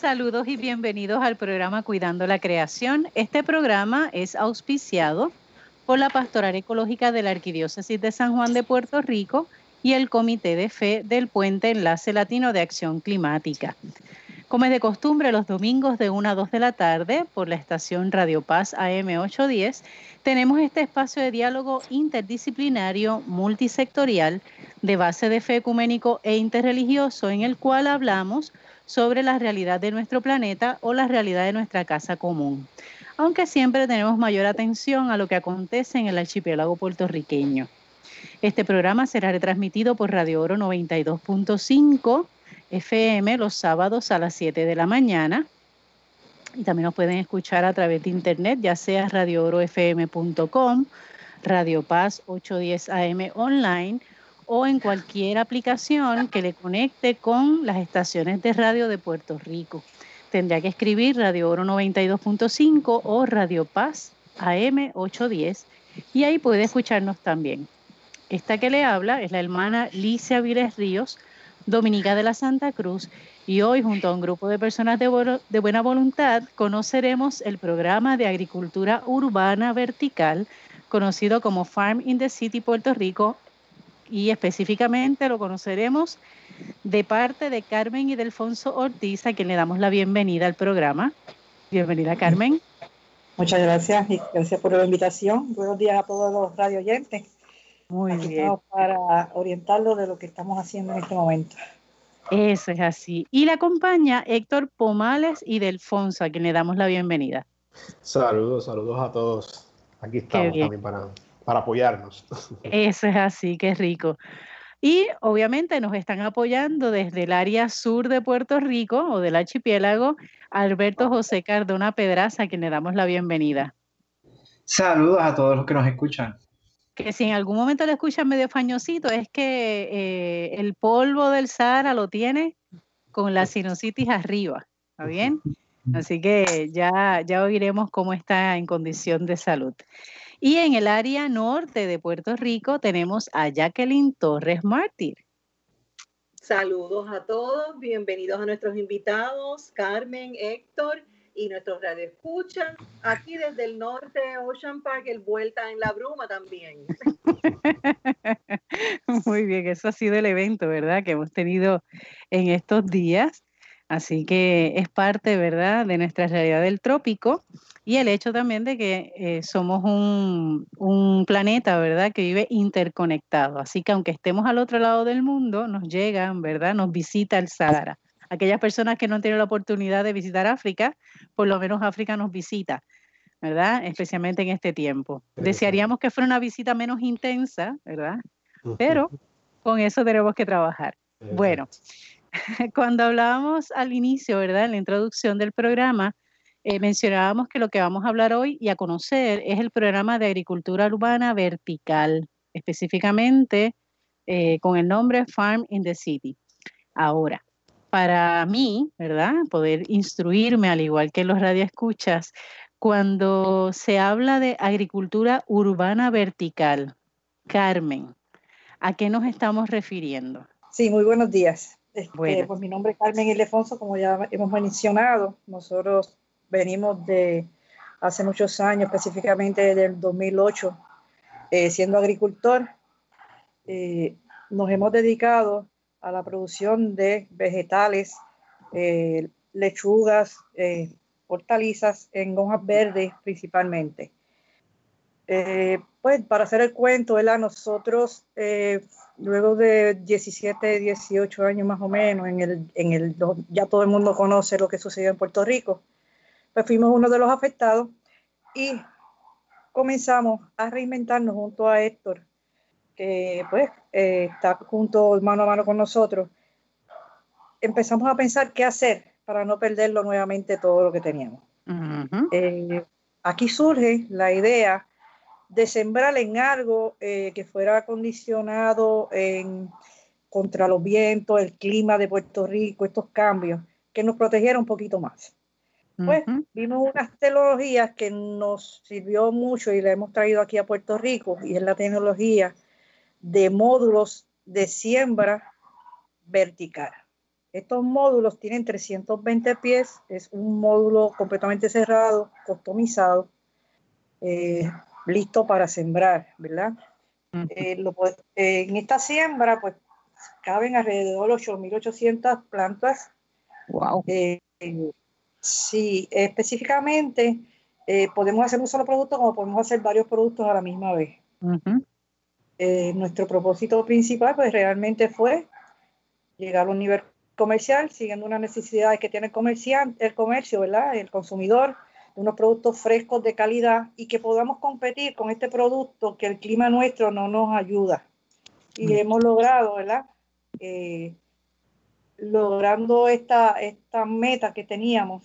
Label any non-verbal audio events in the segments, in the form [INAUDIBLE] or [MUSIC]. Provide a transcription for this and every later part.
Saludos y bienvenidos al programa Cuidando la Creación. Este programa es auspiciado por la Pastoral Ecológica de la Arquidiócesis de San Juan de Puerto Rico y el Comité de Fe del Puente Enlace Latino de Acción Climática. Como es de costumbre, los domingos de 1 a 2 de la tarde por la estación Radio Paz AM 810, tenemos este espacio de diálogo interdisciplinario multisectorial de base de fe ecuménico e interreligioso en el cual hablamos sobre la realidad de nuestro planeta o la realidad de nuestra casa común, aunque siempre tenemos mayor atención a lo que acontece en el archipiélago puertorriqueño. Este programa será retransmitido por Radio Oro 92.5 FM los sábados a las 7 de la mañana. Y también nos pueden escuchar a través de internet, ya sea radioorofm.com, Radio Paz 810 AM online o en cualquier aplicación que le conecte con las estaciones de radio de Puerto Rico. Tendría que escribir Radio Oro 92.5 o Radio Paz AM 810 y ahí puede escucharnos también. Esta que le habla es la hermana Licia Viles Ríos, dominica de la Santa Cruz, y hoy junto a un grupo de personas de, de buena voluntad conoceremos el programa de agricultura urbana vertical conocido como Farm in the City Puerto Rico y específicamente lo conoceremos de parte de Carmen y de Alfonso Ortiz, a quien le damos la bienvenida al programa. Bienvenida, Carmen. Muchas gracias y gracias por la invitación. Buenos días a todos los radio oyentes. Muy bien. para orientarlos de lo que estamos haciendo en este momento. Eso es así. Y le acompaña Héctor Pomales y Delfonso, a quien le damos la bienvenida. Saludos, saludos a todos. Aquí estamos también para para apoyarnos. Eso es así, qué rico. Y obviamente nos están apoyando desde el área sur de Puerto Rico o del archipiélago Alberto José Cardona Pedraza, a quien le damos la bienvenida. Saludos a todos los que nos escuchan. Que si en algún momento le escuchan medio fañosito, es que eh, el polvo del Sahara lo tiene con la sinusitis arriba, ¿está bien? Así que ya, ya oiremos cómo está en condición de salud. Y en el área norte de Puerto Rico tenemos a Jacqueline Torres Mártir. Saludos a todos, bienvenidos a nuestros invitados, Carmen, Héctor y nuestros radioescuchas, aquí desde el norte de Ocean Park, el Vuelta en la Bruma también. [LAUGHS] Muy bien, eso ha sido el evento, ¿verdad? Que hemos tenido en estos días. Así que es parte, ¿verdad?, de nuestra realidad del trópico y el hecho también de que eh, somos un, planeta, ¿verdad?, que vive interconectado. Así que aunque estemos al otro lado del mundo, nos llegan, ¿verdad?, nos visita el Sahara. Aquellas personas que no han tenido la oportunidad de visitar África, por lo menos África nos visita, ¿verdad?, especialmente en este tiempo. Desearíamos que fuera una visita menos intensa, ¿verdad? Pero con eso tenemos que trabajar. Bueno, [LAUGHS] cuando hablábamos al inicio, ¿verdad? En la introducción del programa, eh, mencionábamos que lo que vamos a hablar hoy y a conocer es el programa de agricultura urbana vertical, específicamente eh, con el nombre Farm in the City. Ahora, para mí, ¿verdad? Poder instruirme, al igual que los radioescuchas, cuando se habla de agricultura urbana vertical, Carmen, ¿a qué nos estamos refiriendo? Sí, muy buenos días. Este, pues mi nombre es Carmen Ildefonso, como ya hemos mencionado. Nosotros venimos de hace muchos años, específicamente desde el 2008, eh, siendo agricultor. Eh, nos hemos dedicado a la producción de vegetales, eh, lechugas, hortalizas en hojas verdes principalmente. Pues para hacer el cuento, ¿verdad? nosotros luego de 17, 18 años más o menos, en el, en el, ya todo el mundo conoce lo que sucedió en Puerto Rico, pues fuimos uno de los afectados y comenzamos a reinventarnos junto a Héctor, que pues eh, está junto mano a mano con nosotros. Empezamos a pensar qué hacer para no perderlo nuevamente todo lo que teníamos. Eh, aquí surge la idea de sembrar en algo eh, que fuera acondicionado en, contra los vientos, el clima de Puerto Rico, estos cambios, que nos protegiera un poquito más. Pues vimos unas tecnologías que nos sirvió mucho y la hemos traído aquí a Puerto Rico, y es la tecnología de módulos de siembra vertical. Estos módulos tienen 320 pies, es un módulo completamente cerrado, customizado, eh, listo para sembrar, ¿verdad? Eh, en esta siembra, pues, caben alrededor de 8.800 plantas. Wow. Eh, sí, específicamente podemos hacer un solo producto como podemos hacer varios productos a la misma vez. nuestro propósito principal, pues, realmente fue llegar a un nivel comercial, siguiendo una necesidad que tiene el, el comercio, ¿verdad? El consumidor, unos productos frescos de calidad y que podamos competir con este producto que el clima nuestro no nos ayuda. Y mm. hemos logrado, ¿verdad? Eh, logrando esta, esta meta que teníamos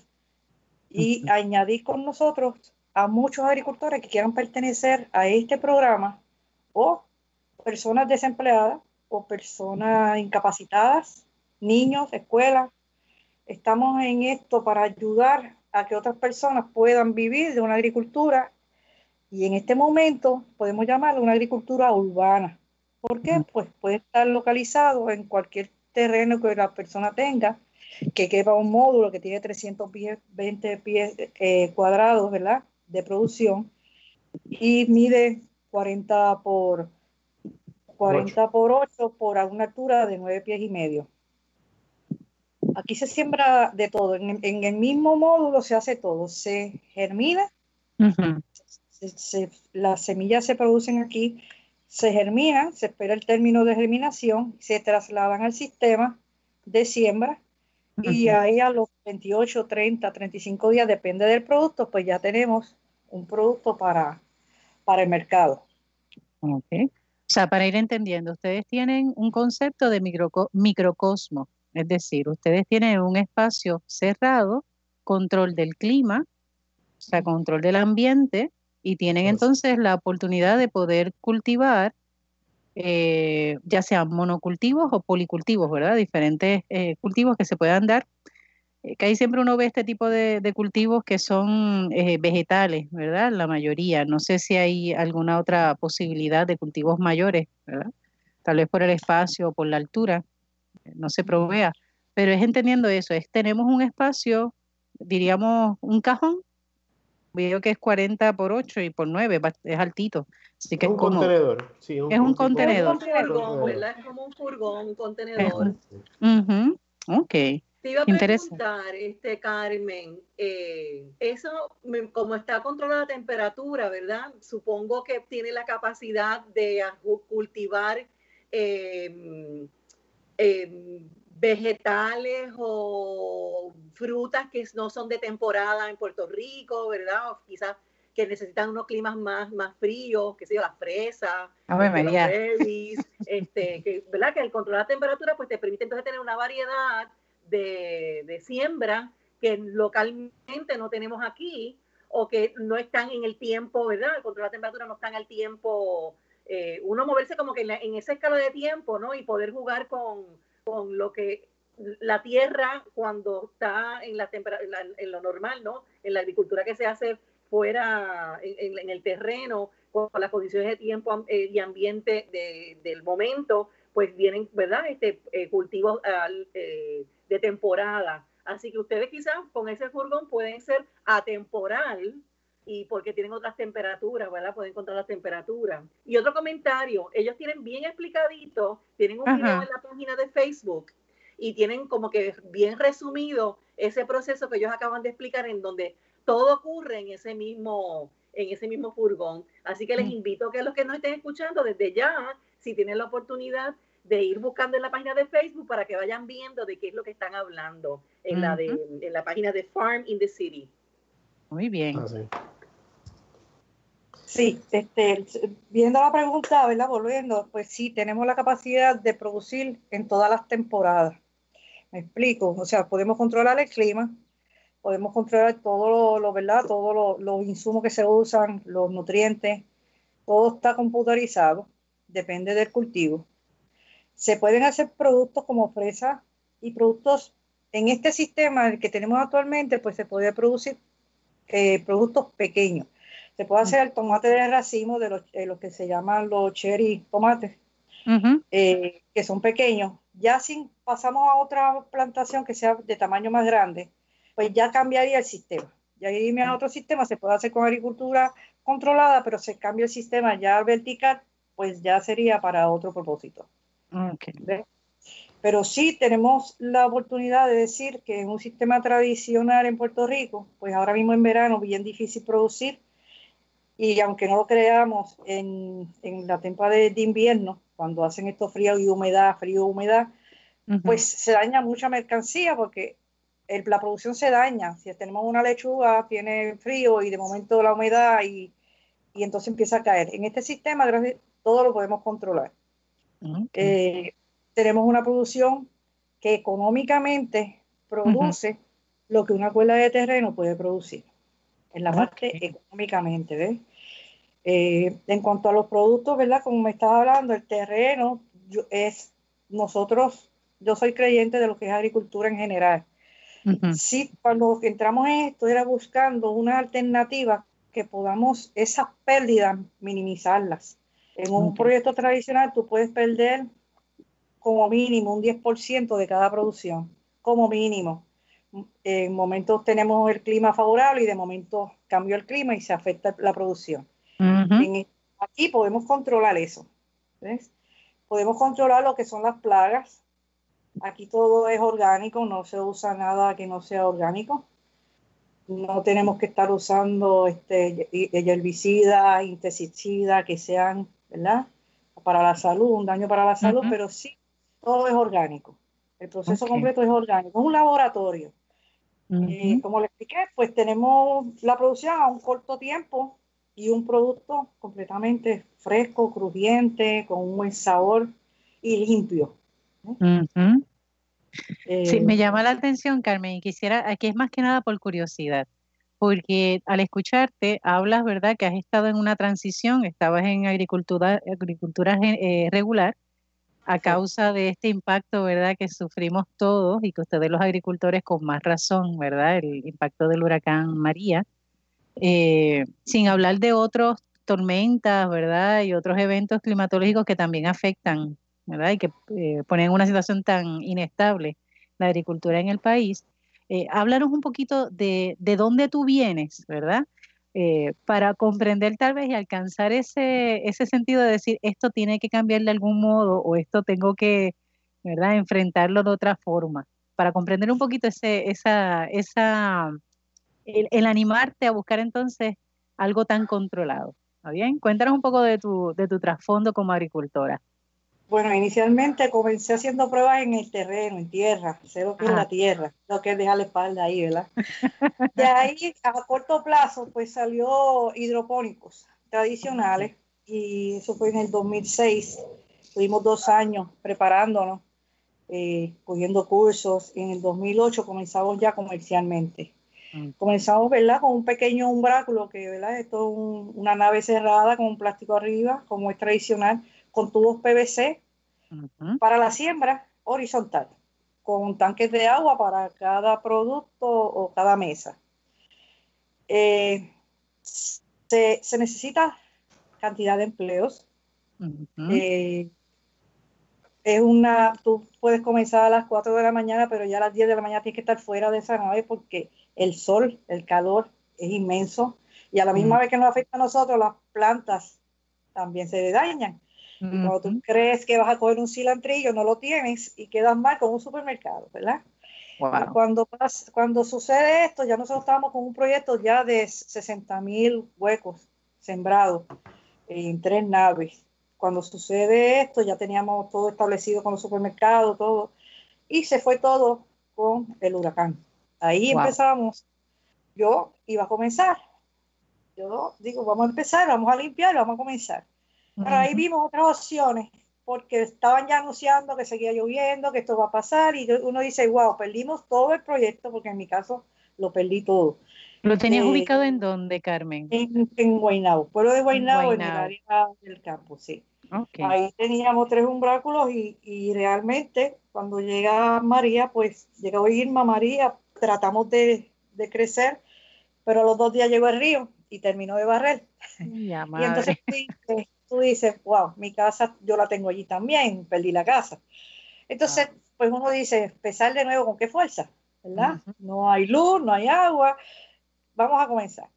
y añadir con nosotros a muchos agricultores que quieran pertenecer a este programa o personas desempleadas o personas incapacitadas niños, escuelas. Estamos en esto para ayudar a que otras personas puedan vivir de una agricultura y en este momento podemos llamarlo una agricultura urbana. ¿Por qué? Pues puede estar localizado en cualquier terreno que la persona tenga, que quepa un módulo que tiene 320 pies eh, cuadrados, ¿verdad? De producción y mide 40 por 40 por 8 por una altura de 9 pies y medio. Aquí se siembra de todo. En, el mismo módulo se hace todo. Se germina, las semillas se producen aquí, se germinan, se espera el término de germinación, se trasladan al sistema de siembra y ahí a los 28, 30, 35 días, depende del producto, pues ya tenemos un producto para, para el mercado. Ok. O sea, para ir entendiendo, ustedes tienen un concepto de microcosmo es decir, ustedes tienen un espacio cerrado, control del clima, o sea, control del ambiente, y tienen entonces la oportunidad de poder cultivar, eh, ya sean monocultivos o policultivos, ¿verdad? Diferentes eh, cultivos que se puedan dar. Eh, que ahí siempre uno ve este tipo de, de cultivos que son vegetales, ¿verdad? La mayoría. No sé si hay alguna otra posibilidad de cultivos mayores, ¿verdad? Tal vez por el espacio o por la altura no se provea. Pero es entendiendo eso, es tenemos un espacio, diríamos un cajón, veo que es 40 por 8 y por 9, es altito. Así que es un contenedor. Sí, es un contenedor. Es un furgón, ¿verdad? Es como un furgón, un contenedor. Ok. Te iba a preguntar, este, Carmen, eh, eso, como está controlada la temperatura, ¿verdad? Supongo que tiene la capacidad de cultivar eh, Em, vegetales o frutas que no son de temporada en Puerto Rico, ¿verdad? O quizás que necesitan unos climas más, más fríos, que sé yo, las fresas, [LAUGHS] este, que, ¿verdad? Que el control de la temperatura pues te permite entonces tener una variedad de, de siembra que localmente no tenemos aquí o que no están en el tiempo, ¿verdad? El control de la temperatura no está en el tiempo eh, uno moverse como que en, en, esa escala de tiempo, ¿no? Y poder jugar con, con lo que la tierra cuando está en la temperatura, en lo normal, ¿no? En la agricultura que se hace fuera, en, el terreno, con las condiciones de tiempo eh, y ambiente de, del momento, pues vienen, ¿verdad? Este, eh, cultivos de temporada. Así que ustedes quizás con ese furgón pueden ser atemporal, y porque tienen otras temperaturas, ¿verdad? Pueden encontrar las temperaturas. Y otro comentario, ellos tienen bien explicadito, tienen un video en la página de Facebook y tienen como que bien resumido ese proceso que ellos acaban de explicar en donde todo ocurre en ese mismo en ese mismo furgón. Así que les invito a que los que nos estén escuchando desde ya, si tienen la oportunidad de ir buscando en la página de Facebook para que vayan viendo de qué es lo que están hablando en, la, de, en la página de Farm in the City. Muy bien. Ah, sí. Este, viendo la pregunta, ¿verdad? Volviendo, pues sí, tenemos la capacidad de producir en todas las temporadas. Me explico, o sea, podemos controlar el clima, podemos controlar todo lo, ¿verdad? Todos los insumos que se usan, los nutrientes, todo está computarizado, depende del cultivo. Se pueden hacer productos como fresa y productos en este sistema que tenemos actualmente, pues se puede producir eh, productos pequeños. Se puede hacer el tomate de racimo de los, que se llaman los cherry tomates, eh, que son pequeños, Ya si pasamos a otra plantación que sea de tamaño más grande, pues ya cambiaría el sistema. Ya irme a otro sistema, se puede hacer con agricultura controlada, pero se cambia el sistema ya vertical, pues ya sería para otro propósito. Pero sí tenemos la oportunidad de decir que en un sistema tradicional en Puerto Rico, pues ahora mismo en verano bien difícil producir y aunque no lo creamos en, la temporada de, invierno, cuando hacen esto frío y humedad, frío y humedad, pues se daña mucha mercancía porque la producción se daña. Si tenemos una lechuga, tiene frío y de momento la humedad y, entonces empieza a caer. En este sistema, todo lo podemos controlar. Eh, tenemos una producción que económicamente produce lo que una cuerda de terreno puede producir. En la parte económicamente, ¿ves? Eh, en cuanto a los productos, ¿verdad? Como me estaba hablando, el terreno es nosotros, yo soy creyente de lo que es agricultura en general. Sí, cuando entramos en esto era buscando una alternativa que podamos esas pérdidas minimizarlas. En un proyecto tradicional tú puedes perder como mínimo un 10% de cada producción, como mínimo. En momentos tenemos el clima favorable y de momento cambió el clima y se afecta la producción. E, aquí podemos controlar eso. Podemos controlar lo que son las plagas. Aquí todo es orgánico, no se usa nada que no sea orgánico. No tenemos que estar usando este, herbicidas, insecticidas que sean, ¿verdad? Para la salud, un daño para la salud, pero sí, todo es orgánico. El proceso completo es orgánico. Es un laboratorio. Eh, como le expliqué, pues tenemos la producción a un corto tiempo y un producto completamente fresco, crujiente, con un buen sabor y limpio. sí, me eh, llama la atención, Carmen, y quisiera, aquí es más que nada por curiosidad, porque al escucharte hablas, ¿verdad?, que has estado en una transición, estabas en agricultura, agricultura eh, regular, a causa de este impacto, ¿verdad?, que sufrimos todos y que ustedes los agricultores con más razón, ¿verdad?, el impacto del huracán María. Eh, sin hablar de otras tormentas, ¿verdad? Y otros eventos climatológicos que también afectan, ¿verdad? Y que eh, ponen en una situación tan inestable la agricultura en el país. Eh, háblanos un poquito de, de dónde tú vienes, ¿verdad? Eh, para comprender tal vez y alcanzar ese, ese sentido de decir esto tiene que cambiar de algún modo o esto tengo que ¿verdad? enfrentarlo de otra forma, para comprender un poquito ese, esa, esa el, animarte a buscar entonces algo tan controlado. ¿Está bien? Cuéntanos un poco de tu, de tu trasfondo como agricultora. Bueno, inicialmente comencé haciendo pruebas en el terreno, en tierra, sé lo que es la tierra, lo que es dejar la espalda ahí, ¿verdad? [LAUGHS] De ahí, a corto plazo, pues salió hidropónicos tradicionales y eso fue en el 2006. Tuvimos dos años preparándonos, eh, cogiendo cursos. En el 2008 comenzamos ya comercialmente. Mm. Comenzamos, ¿verdad? Con un pequeño umbráculo, que, ¿verdad? Esto es una nave cerrada con un plástico arriba, como es tradicional, con tubos PVC para la siembra horizontal, con tanques de agua para cada producto o cada mesa. Eh, se, necesita cantidad de empleos. Eh, es una, tú puedes comenzar a las 4 de la mañana, pero ya a las 10 de la mañana tienes que estar fuera de esa nave porque el sol, el calor es inmenso y a la misma vez que nos afecta a nosotros, las plantas también se dañan. Y cuando tú crees que vas a coger un cilantrillo, no lo tienes y quedas mal con un supermercado, ¿verdad? Cuando, cuando sucede esto, ya nosotros estábamos con un proyecto ya de 60 mil huecos sembrados en tres naves. Cuando sucede esto, ya teníamos todo establecido con los supermercados, todo, y se fue todo con el huracán. Ahí empezamos. Yo iba a comenzar. Yo digo, vamos a empezar, vamos a limpiar, vamos a comenzar. Pero ahí vimos otras opciones, porque estaban ya anunciando que seguía lloviendo, que esto va a pasar, y uno dice, wow, perdimos todo el proyecto, porque en mi caso lo perdí todo. ¿Lo tenías eh, ubicado en dónde, Carmen? En, en Guaynabo, pueblo de Guaynabo, en, el área del campo, sí. Ahí teníamos tres umbráculos y, y, realmente cuando llega María, pues llegó Irma María, tratamos de, de crecer, pero a los dos días llegó el río y terminó de barrer. y entonces tú dices, wow, mi casa yo la tengo allí también, perdí la casa. Entonces, pues uno dice, empezar de nuevo con qué fuerza, ¿verdad? No hay luz, no hay agua, vamos a comenzar.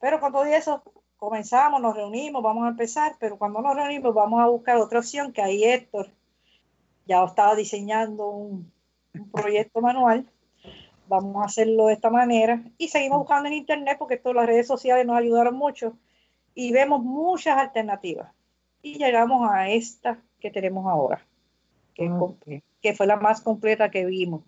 Pero con todo eso, comenzamos, nos reunimos, vamos a empezar, pero cuando nos reunimos vamos a buscar otra opción, que ahí Héctor ya estaba diseñando un, un proyecto manual vamos a hacerlo de esta manera y seguimos buscando en internet porque todas las redes sociales nos ayudaron mucho y vemos muchas alternativas y llegamos a esta que tenemos ahora, que, que fue la más completa que vimos.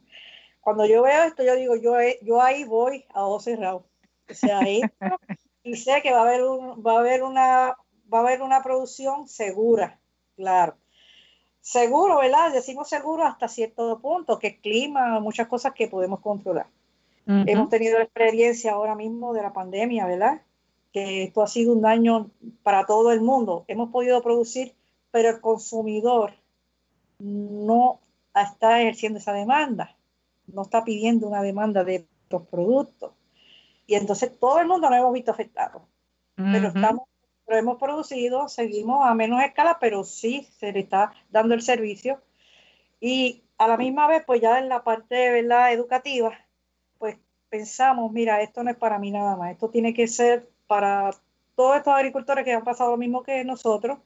Cuando yo veo esto, yo digo, yo, yo ahí voy a cerrados. O sea, [LAUGHS] y sé que va a haber un, va a haber una va a haber una producción segura, claro. Seguro, ¿verdad? Decimos seguro hasta cierto punto, que es clima, muchas cosas que podemos controlar. Hemos tenido la experiencia ahora mismo de la pandemia, ¿verdad? Que esto ha sido un daño para todo el mundo. Hemos podido producir, pero el consumidor no está ejerciendo esa demanda, no está pidiendo una demanda de los productos. Y entonces todo el mundo nos hemos visto afectados. Pero estamos lo hemos producido, seguimos a menos escala, pero sí se le está dando el servicio. Y a la misma vez, pues ya en la parte ¿verdad? educativa, pues pensamos, mira, esto no es para mí nada más, esto tiene que ser para todos estos agricultores que han pasado lo mismo que nosotros,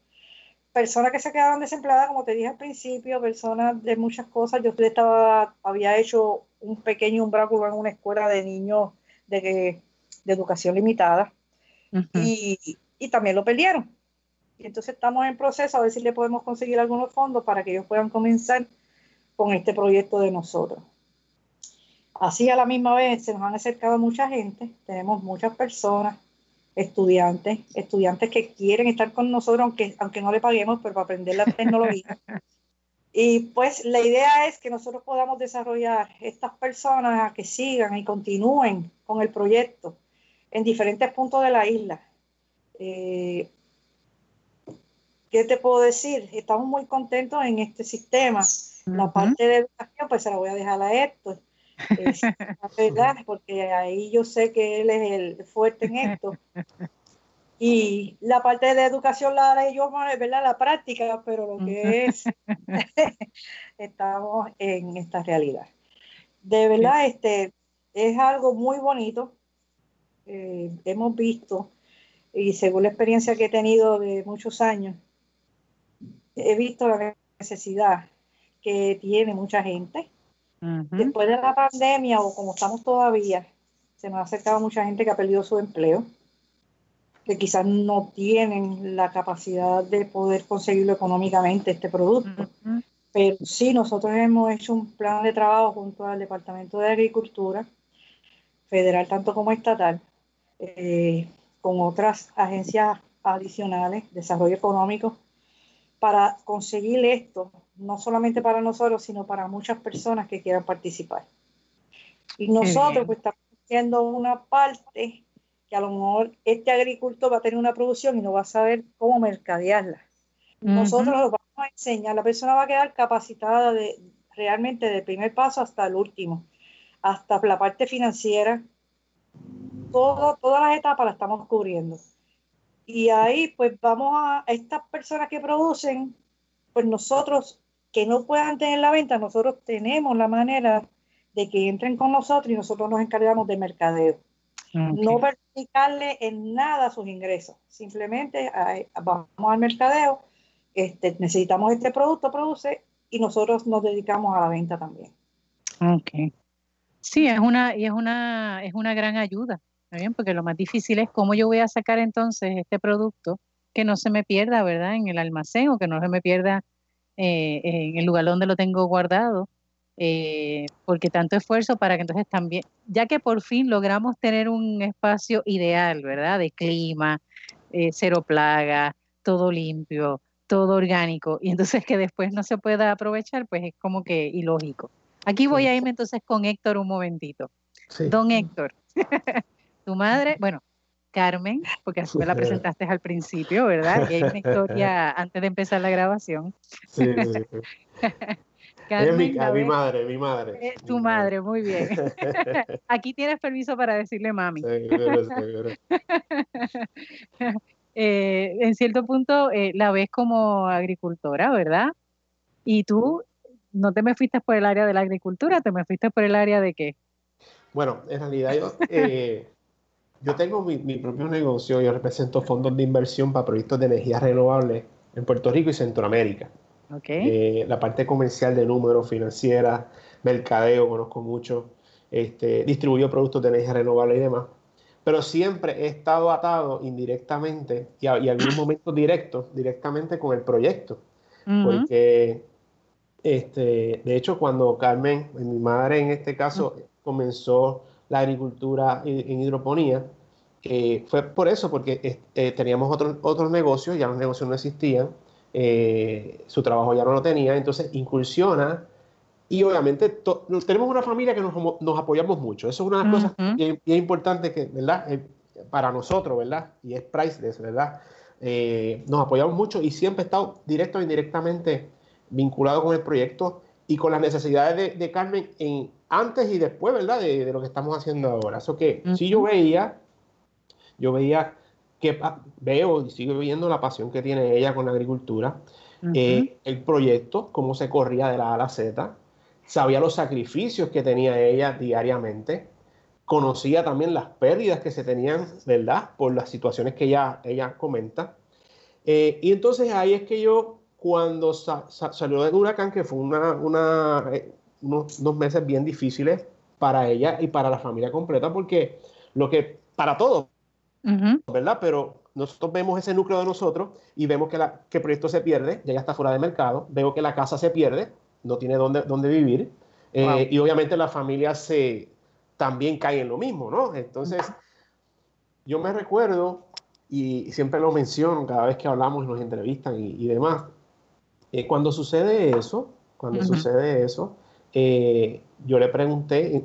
personas que se quedaron desempleadas, como te dije al principio, personas de muchas cosas. Yo estaba, había hecho un pequeño umbral en una escuela de niños de, de educación limitada. y, y también lo perdieron. Y entonces estamos en proceso a ver si le podemos conseguir algunos fondos para que ellos puedan comenzar con este proyecto de nosotros. Así a la misma vez se nos han acercado mucha gente, tenemos muchas personas, estudiantes, estudiantes que quieren estar con nosotros, aunque, aunque no le paguemos, pero para aprender la tecnología. y pues la idea es que nosotros podamos desarrollar estas personas a que sigan y continúen con el proyecto en diferentes puntos de la isla. Eh, ¿Qué te puedo decir? Estamos muy contentos en este sistema. La parte de educación, pues se la voy a dejar a esto. Es, [LAUGHS] verdad, porque ahí yo sé que él es el fuerte en esto. Y la parte de educación la haré yo, ¿verdad? La práctica, pero lo que es, [LAUGHS] estamos en esta realidad. De verdad, este es algo muy bonito. Eh, hemos visto y según la experiencia que he tenido de muchos años, he visto la necesidad que tiene mucha gente. Después de la pandemia o como estamos todavía, se nos ha acercado mucha gente que ha perdido su empleo, que quizás no tienen la capacidad de poder conseguirlo económicamente este producto. Pero sí, nosotros hemos hecho un plan de trabajo junto al Departamento de Agricultura, federal tanto como estatal, eh, con otras agencias adicionales, desarrollo económico, para conseguir esto, no solamente para nosotros, sino para muchas personas que quieran participar. Y nosotros pues estamos haciendo una parte que a lo mejor este agricultor va a tener una producción y no va a saber cómo mercadearla. Nosotros lo vamos a enseñar, la persona va a quedar capacitada de realmente del primer paso hasta el último, hasta la parte financiera, todas las etapas las estamos cubriendo. Y ahí pues vamos a, estas personas que producen, pues nosotros que no puedan tener la venta, nosotros tenemos la manera de que entren con nosotros y nosotros nos encargamos de mercadeo. No verificarle en nada sus ingresos, simplemente vamos al mercadeo, este, necesitamos este producto, produce y nosotros nos dedicamos a la venta también. Ok. Sí, es una, y es una, es una gran ayuda bien? Porque lo más difícil es cómo yo voy a sacar entonces este producto que no se me pierda, ¿verdad? En el almacén o que no se me pierda eh, en el lugar donde lo tengo guardado. Eh, porque tanto esfuerzo para que entonces también, ya que por fin logramos tener un espacio ideal, ¿verdad? De clima, eh, cero plaga, todo limpio, todo orgánico, y entonces que después no se pueda aprovechar, pues es como que ilógico. Aquí voy a irme entonces con Héctor un momentito. Don Héctor, [LAUGHS] tu madre, bueno, Carmen, porque así me la [LAUGHS] presentaste al principio, ¿verdad? Y hay una historia [LAUGHS] antes de empezar la grabación. Sí, sí. Carmen, [LAUGHS] es mi, madre, mi madre. Eh, tu madre, muy bien. Aquí tienes permiso para decirle mami. Eh, en cierto punto eh, la ves como agricultora, ¿verdad? Y tú no te me fuiste por el área de la agricultura, te me fuiste por el área de qué? Bueno, en realidad yo, eh, yo tengo mi, mi, propio negocio, yo represento fondos de inversión para proyectos de energía renovable en Puerto Rico y Centroamérica. Okay. Eh, la parte comercial de números, financiera, mercadeo, conozco mucho, este, distribuyo productos de energía renovable y demás. Pero siempre he estado atado indirectamente y, a, y algunos momentos directos, directamente con el proyecto. Uh -huh. Porque, este, de hecho, cuando Carmen, mi madre en este caso, comenzó la agricultura en hidroponía, eh, fue por eso, porque eh, teníamos otros otros negocios, ya los negocios no existían, eh, su trabajo ya no lo tenía, entonces incursiona y obviamente tenemos una familia que nos, nos, apoyamos mucho. Eso es una de las uh -huh. cosas bien, bien importantes que, ¿verdad? Eh, para nosotros, ¿verdad? Y es priceless, ¿verdad? Eh, nos apoyamos mucho y siempre he estado directo o indirectamente vinculado con el proyecto y con las necesidades de, de Carmen en, antes y después, ¿verdad? De, de, lo que estamos haciendo ahora. Eso que uh -huh. si yo veía, yo veía que veo y sigo viendo la pasión que tiene ella con la agricultura, uh -huh. eh, el proyecto, cómo se corría de la A a la Z, sabía los sacrificios que tenía ella diariamente, conocía también las pérdidas que se tenían, ¿verdad? Por las situaciones que ella, ella comenta. Eh, y entonces ahí es que yo, cuando sa sa salió del huracán, que fue una, una, eh, unos, unos meses bien difíciles para ella y para la familia completa, porque lo que, para todos, uh -huh. ¿verdad? Pero nosotros vemos ese núcleo de nosotros y vemos que, la, que el proyecto se pierde, ya, está fuera de mercado, veo que la casa se pierde, no tiene dónde, dónde vivir. Eh, wow. Y obviamente la familia se, también cae en lo mismo, ¿no? Entonces, yo me recuerdo, y siempre lo menciono cada vez que hablamos, nos entrevistan y, y demás, eh, cuando sucede eso, cuando uh -huh. sucede eso, eh, yo le pregunté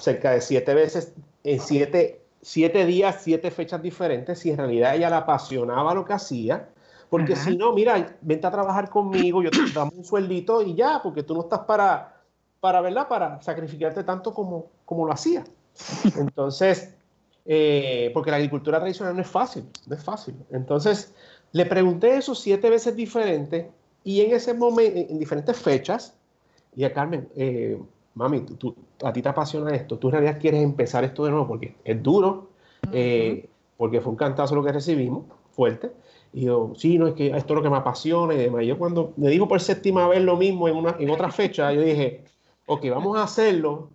cerca de siete veces, en siete, siete días, siete fechas diferentes, si en realidad ella la apasionaba lo que hacía, porque Ajá. si no, mira, vente a trabajar conmigo, yo te [CLEARS THROAT] damos un sueldito y ya, porque tú no estás para, para ¿verdad? Para sacrificarte tanto como, como lo hacía. [LAUGHS] Entonces, eh, porque la agricultura tradicional no es fácil, no es fácil. Entonces, le pregunté eso siete veces diferentes y en ese momento, en diferentes fechas, y a Carmen, eh, mami, tú, tú, a ti te apasiona esto, tú en realidad quieres empezar esto de nuevo porque es duro, uh -huh. eh, porque fue un cantazo lo que recibimos, fuerte, y yo, sí, no, es que esto es lo que me apasiona y demás. Y yo cuando me dijo por séptima vez lo mismo en, una, en otra fecha, yo dije, ok, vamos a hacerlo,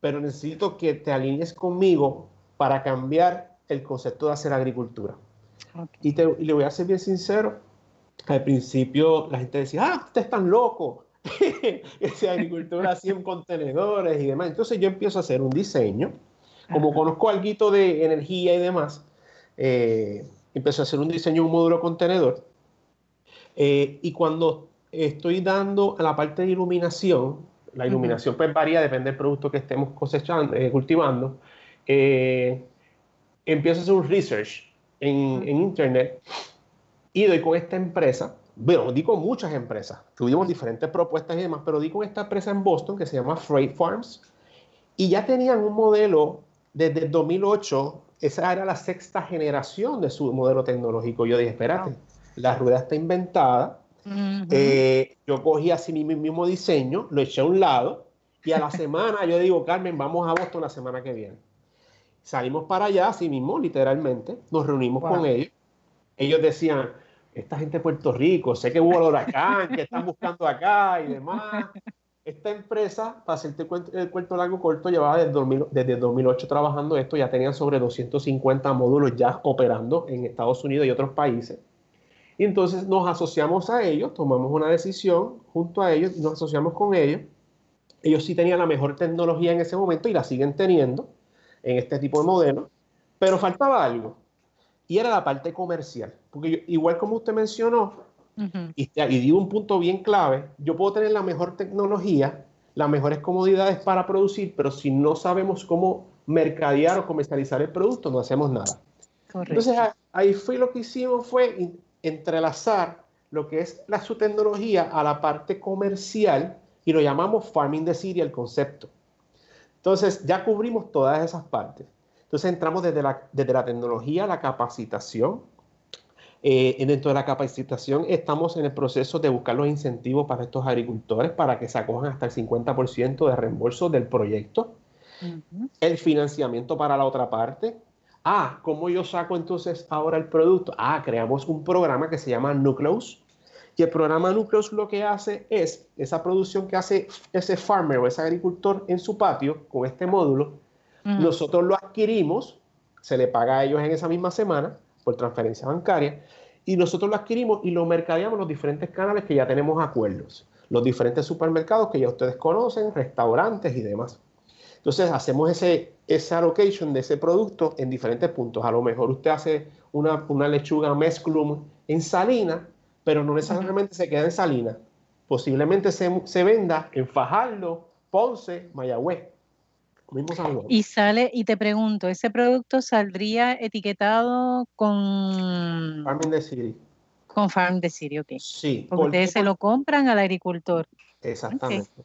pero necesito que te alinees conmigo para cambiar el concepto de hacer agricultura. Okay. Y, te, y, le voy a ser bien sincero, al principio la gente decía, ah, usted es tan [LAUGHS] esa agricultura así en contenedores y demás. Entonces yo empiezo a hacer un diseño, como conozco algo de energía y demás, eh, empecé a hacer un diseño de un módulo contenedor. Eh, y cuando estoy dando a la parte de iluminación, la iluminación uh -huh. pues varía, depende del producto que estemos cosechando, eh, cultivando, eh, empiezo a hacer un research en, uh -huh. en, internet y doy con esta empresa, bueno, di con muchas empresas, tuvimos diferentes propuestas y demás, pero di con esta empresa en Boston que se llama Freight Farms y ya tenían un modelo desde el 2008 esa era la sexta generación de su modelo tecnológico. Yo dije, espérate, wow. la rueda está inventada. Uh -huh. eh, yo cogí así mi, mi, mismo diseño, lo eché a un lado y a la [LAUGHS] semana yo digo, Carmen, vamos a Boston la semana que viene. Salimos para allá, así mismo, literalmente, nos reunimos wow. con ellos. Ellos decían, esta gente de Puerto Rico, sé que hubo el huracán, que están buscando acá y demás. Esta empresa, para hacerte el cuento largo corto, llevaba desde, 2000, desde 2008 trabajando esto, ya tenían sobre 250 módulos ya operando en Estados Unidos y otros países. Y entonces nos asociamos a ellos, tomamos una decisión junto a ellos nos asociamos con ellos. Ellos sí tenían la mejor tecnología en ese momento y la siguen teniendo en este tipo de modelos, pero faltaba algo y era la parte comercial. Porque yo, igual como usted mencionó, Uh -huh. y, y digo un punto bien clave, yo puedo tener la mejor tecnología, las mejores comodidades para producir, pero si no sabemos cómo mercadear o comercializar el producto, no hacemos nada. Correcto. Entonces ahí fue lo que hicimos fue entrelazar lo que es la, su tecnología a la parte comercial y lo llamamos Farming the City, el concepto. Entonces ya cubrimos todas esas partes. Entonces entramos desde la, desde la tecnología, la capacitación, Eh, dentro de la capacitación estamos en el proceso de buscar los incentivos para estos agricultores para que se acojan hasta el 50% de reembolso del proyecto. El financiamiento para la otra parte. Ah, ¿cómo yo saco entonces ahora el producto? Ah, creamos un programa que se llama Nucleus. Y el programa Nucleus lo que hace es esa producción que hace ese farmer o ese agricultor en su patio con este módulo. Nosotros lo adquirimos, se le paga a ellos en esa misma semana por transferencia bancaria, y nosotros lo adquirimos y lo mercadeamos en los diferentes canales que ya tenemos acuerdos, los diferentes supermercados que ya ustedes conocen, restaurantes y demás. Entonces hacemos ese, esa allocation de ese producto en diferentes puntos. A lo mejor usted hace una, una lechuga mesclum en Salina, pero no necesariamente se queda en Salina. Posiblemente se, se venda en Fajardo, Ponce, Mayagüez. Y sale, y te pregunto, ¿ese producto saldría etiquetado con Farm de City? Con Farm de City, ok. Sí. Porque ustedes se lo compran al agricultor. Exactamente.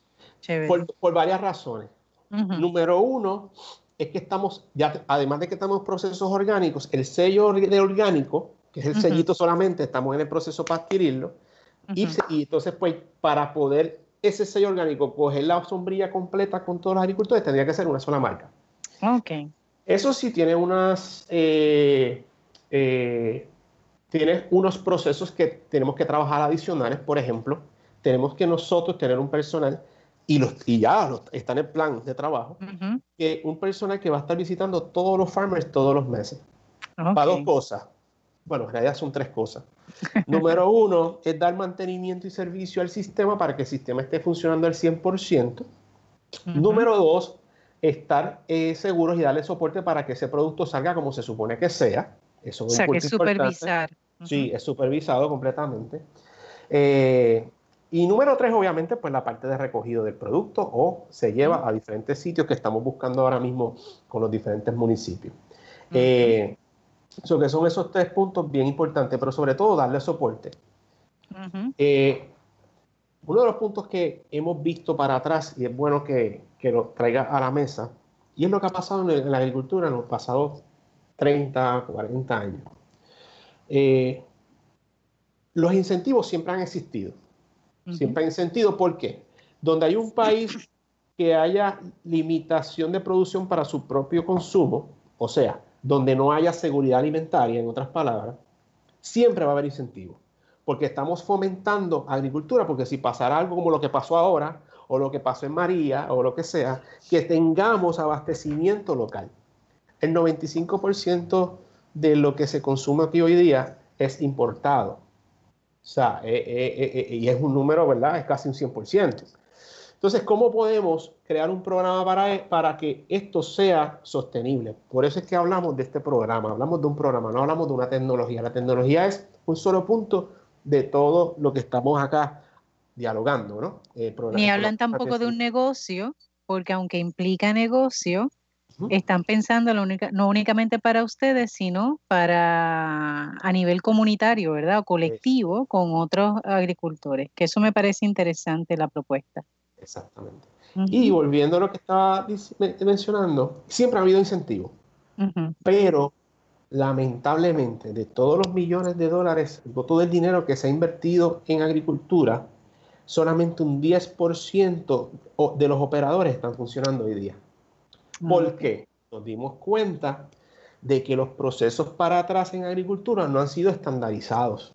Por, varias razones. Número uno, es que estamos, ya, además de que estamos en procesos orgánicos, el sello de orgánico, que es el sellito solamente, estamos en el proceso para adquirirlo. y, y, entonces, pues, para poder ese sello orgánico, coger la sombrilla completa con todos los agricultores, tendría que ser una sola marca. Ok. Eso sí tiene unas, eh, eh, tiene unos procesos que tenemos que trabajar adicionales. Por ejemplo, tenemos que nosotros tener un personal y, los, y ya está en el plan de trabajo, que un personal que va a estar visitando todos los farmers todos los meses. Para dos cosas. Bueno, en realidad son tres cosas. [LAUGHS] Número uno es dar mantenimiento y servicio al sistema para que el sistema esté funcionando al 100%. Número dos, estar eh, seguros y darle soporte para que ese producto salga como se supone que sea. Eso o sea, que es supervisar. Sí, es supervisado completamente. Eh, y número tres, obviamente, pues la parte de recogido del producto o se lleva a diferentes sitios que estamos buscando ahora mismo con los diferentes municipios. So que son esos tres puntos bien importantes, pero sobre todo darle soporte. Eh, uno de los puntos que hemos visto para atrás, y es bueno que, que lo traiga a la mesa, y es lo que ha pasado en, la agricultura en los pasados 30, 40 años. Eh, los incentivos siempre han existido. Siempre han existido, ¿por qué? Donde hay un país que haya limitación de producción para su propio consumo, o sea, donde no haya seguridad alimentaria, en otras palabras, siempre va a haber incentivos. Porque estamos fomentando agricultura, porque si pasara algo como lo que pasó ahora, o lo que pasó en María, o lo que sea, que tengamos abastecimiento local. El 95% de lo que se consume aquí hoy día es importado. O sea, eh, eh, eh, y es un número, ¿verdad? Es casi un 100%. Entonces, ¿cómo podemos crear un programa para, e, para que esto sea sostenible? Por eso es que hablamos de este programa, hablamos de un programa, no hablamos de una tecnología. La tecnología es un solo punto de todo lo que estamos acá dialogando, ¿no? Ni hablan tampoco de un negocio, porque aunque implica negocio, están pensando no únicamente para ustedes, sino para a nivel comunitario, ¿verdad? O colectivo con otros agricultores, que eso me parece interesante la propuesta. Exactamente. Y volviendo a lo que estaba mencionando, siempre ha habido incentivos, pero lamentablemente de todos los millones de dólares, todo el dinero que se ha invertido en agricultura, solamente un 10% de los operadores están funcionando hoy día. ¿Por qué? Nos dimos cuenta de que los procesos para atrás en agricultura no han sido estandarizados.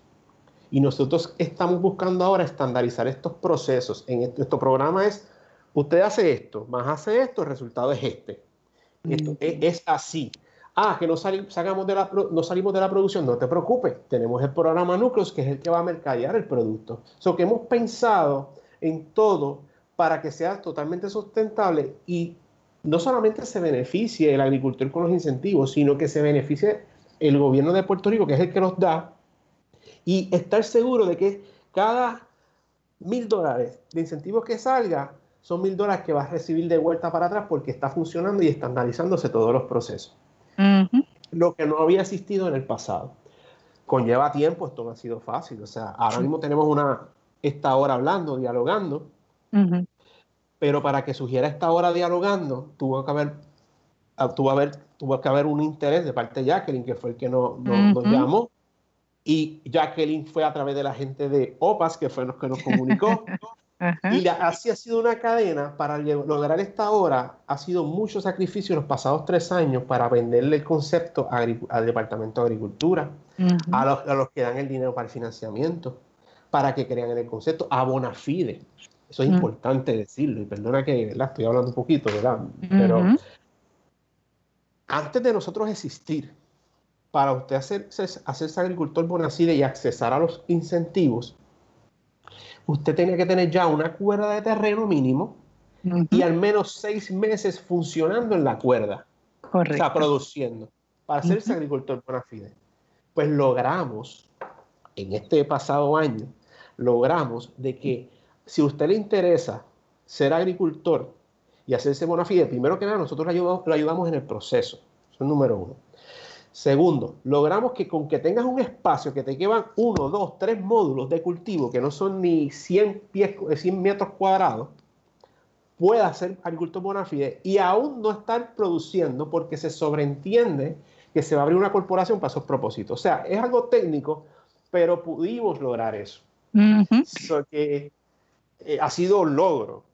Y nosotros estamos buscando ahora estandarizar estos procesos. En este, nuestro programa es, usted hace esto, más hace esto, el resultado es este. Esto, es, así. Ah, que no, salimos de la, no salimos de la producción, no te preocupes. Tenemos el programa Núcleos, que es el que va a mercadear el producto. So que hemos pensado en todo para que sea totalmente sustentable y no solamente se beneficie el agricultor con los incentivos, sino que se beneficie el gobierno de Puerto Rico, que es el que los da, y estar seguro de que cada mil dólares de incentivos que salga son mil dólares que vas a recibir de vuelta para atrás porque está funcionando y estandarizándose todos los procesos. Lo que no había existido en el pasado. Conlleva tiempo, esto no ha sido fácil. O sea, ahora mismo tenemos una, esta hora hablando, dialogando, pero para que surgiera esta hora dialogando, tuvo que haber, ah, tuvo, haber, tuvo que haber un interés de parte de Jacqueline, que fue el que nos, nos llamó, y Jacqueline fue a través de la gente de OPAS, que fue los que nos [LAUGHS] comunicó. y así ha sido una cadena para lograr esta hora. Ha sido mucho sacrificio en los pasados tres años para venderle el concepto al Departamento de Agricultura, a, los, a, los, que dan el dinero para el financiamiento, para que crean en el concepto, a Bonafide. Eso es importante decirlo. Y perdona que estoy hablando un poquito, ¿verdad? Pero antes de nosotros existir, para usted hacerse, hacerse agricultor Bonafide y accesar a los incentivos, usted tenía que tener ya una cuerda de terreno mínimo y al menos seis meses funcionando en la cuerda. Correcto. O sea, produciendo. Para hacerse agricultor Bonafide. Pues logramos, en este pasado año, logramos de que si a usted le interesa ser agricultor y hacerse bona fide, primero que nada, nosotros lo ayudamos, en el proceso. Eso es número uno. Segundo, logramos que con que tengas un espacio que te quedan uno, dos, tres módulos de cultivo que no son ni 100, pies, 100 metros cuadrados, puedas ser agricultor bona fide y aún no estar produciendo porque se sobreentiende que se va a abrir una corporación para esos propósitos. O sea, es algo técnico, pero pudimos lograr eso. que eh, ha sido un logro,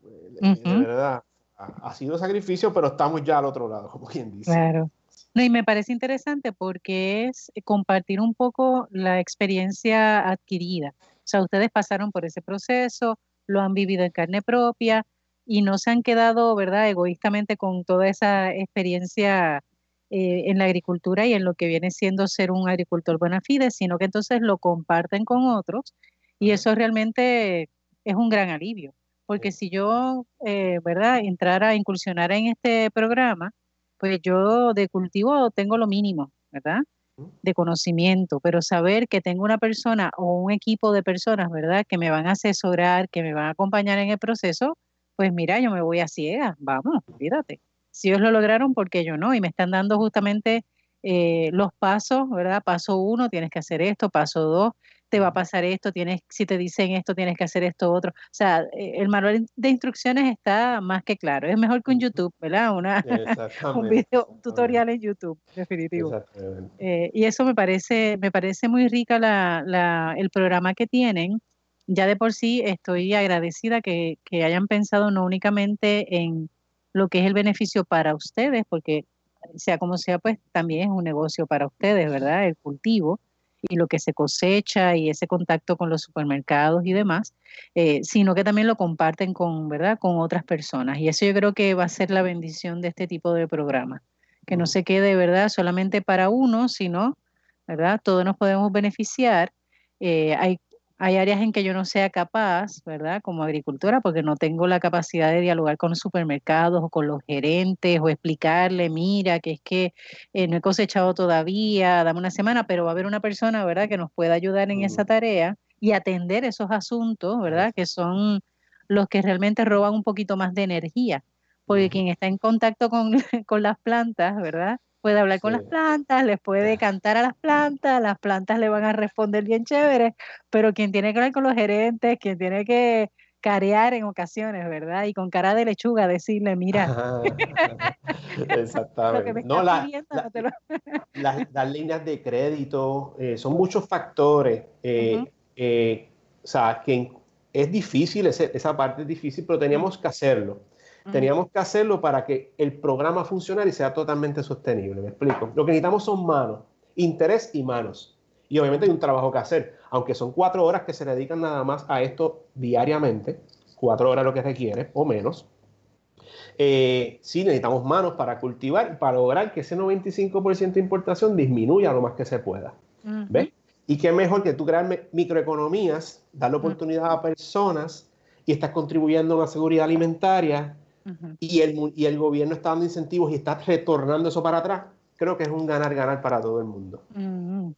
eh, de verdad. Ha, sido sacrificio, pero estamos ya al otro lado, como quien dice. Claro. No, y me parece interesante porque es compartir un poco la experiencia adquirida. O sea, ustedes pasaron por ese proceso, lo han vivido en carne propia y no se han quedado, ¿verdad?, egoístamente con toda esa experiencia eh, en la agricultura y en lo que viene siendo ser un agricultor buena fide, sino que entonces lo comparten con otros y eso realmente es un gran alivio, porque si yo, eh, ¿verdad?, entrara, incursionara en este programa, pues yo de cultivo tengo lo mínimo, ¿verdad? De conocimiento, pero saber que tengo una persona o un equipo de personas, ¿verdad?, que me van a asesorar, que me van a acompañar en el proceso, pues mira, yo me voy a ciegas, vamos, fíjate. Si ellos lo lograron, ¿por qué yo no? Y me están dando justamente eh, los pasos, ¿verdad? Paso uno, tienes que hacer esto, paso dos, te va a pasar esto, tienes, si te dicen esto, tienes que hacer esto otro. O sea, eh, el manual de instrucciones está más que claro. Es mejor que un YouTube, ¿verdad? Una, [LAUGHS] un video tutorial en YouTube, definitivo. Eh, y eso me parece, me parece muy rica la, la, el programa que tienen. Ya de por sí estoy agradecida que, que hayan pensado no únicamente en lo que es el beneficio para ustedes, porque sea como sea, pues también es un negocio para ustedes, ¿verdad? El cultivo y lo que se cosecha y ese contacto con los supermercados y demás, eh, sino que también lo comparten con, ¿verdad? con otras personas. Y eso yo creo que va a ser la bendición de este tipo de programa, que no se quede ¿verdad? solamente para uno, sino ¿verdad? todos nos podemos beneficiar. Eh, hay hay áreas en que yo no sea capaz, ¿verdad? Como agricultora, porque no tengo la capacidad de dialogar con los supermercados o con los gerentes o explicarle, mira, que es que eh, no he cosechado todavía, dame una semana, pero va a haber una persona, ¿verdad?, que nos pueda ayudar en esa tarea y atender esos asuntos, ¿verdad?, que son los que realmente roban un poquito más de energía, porque quien está en contacto con, [LAUGHS] con las plantas, ¿verdad? Puede hablar con las plantas, les puede [LAUGHS] cantar a las plantas, las plantas le van a responder bien chévere, pero quien tiene que hablar con los gerentes, quien tiene que carear en ocasiones, ¿verdad? Y con cara de lechuga decirle, mira. [LAUGHS] [LAUGHS] Exactamente. no, las líneas de crédito, eh, son muchos factores. Eh, eh, o sea, que es difícil, esa parte es difícil, pero teníamos que hacerlo. Teníamos que hacerlo para que el programa funcionara y sea totalmente sostenible. Me explico. Lo que necesitamos son manos, interés y manos. Y obviamente hay un trabajo que hacer, aunque son cuatro horas que se dedican nada más a esto diariamente, cuatro horas lo que requiere o menos. Eh, sí necesitamos manos para cultivar y para lograr que ese 95% de importación disminuya lo más que se pueda. ¿Ves? Y qué mejor que tú crear microeconomías, darle oportunidad a personas y estás contribuyendo a una seguridad alimentaria y, el, y el gobierno está dando incentivos y está retornando eso para atrás, creo que es un ganar-ganar para todo el mundo.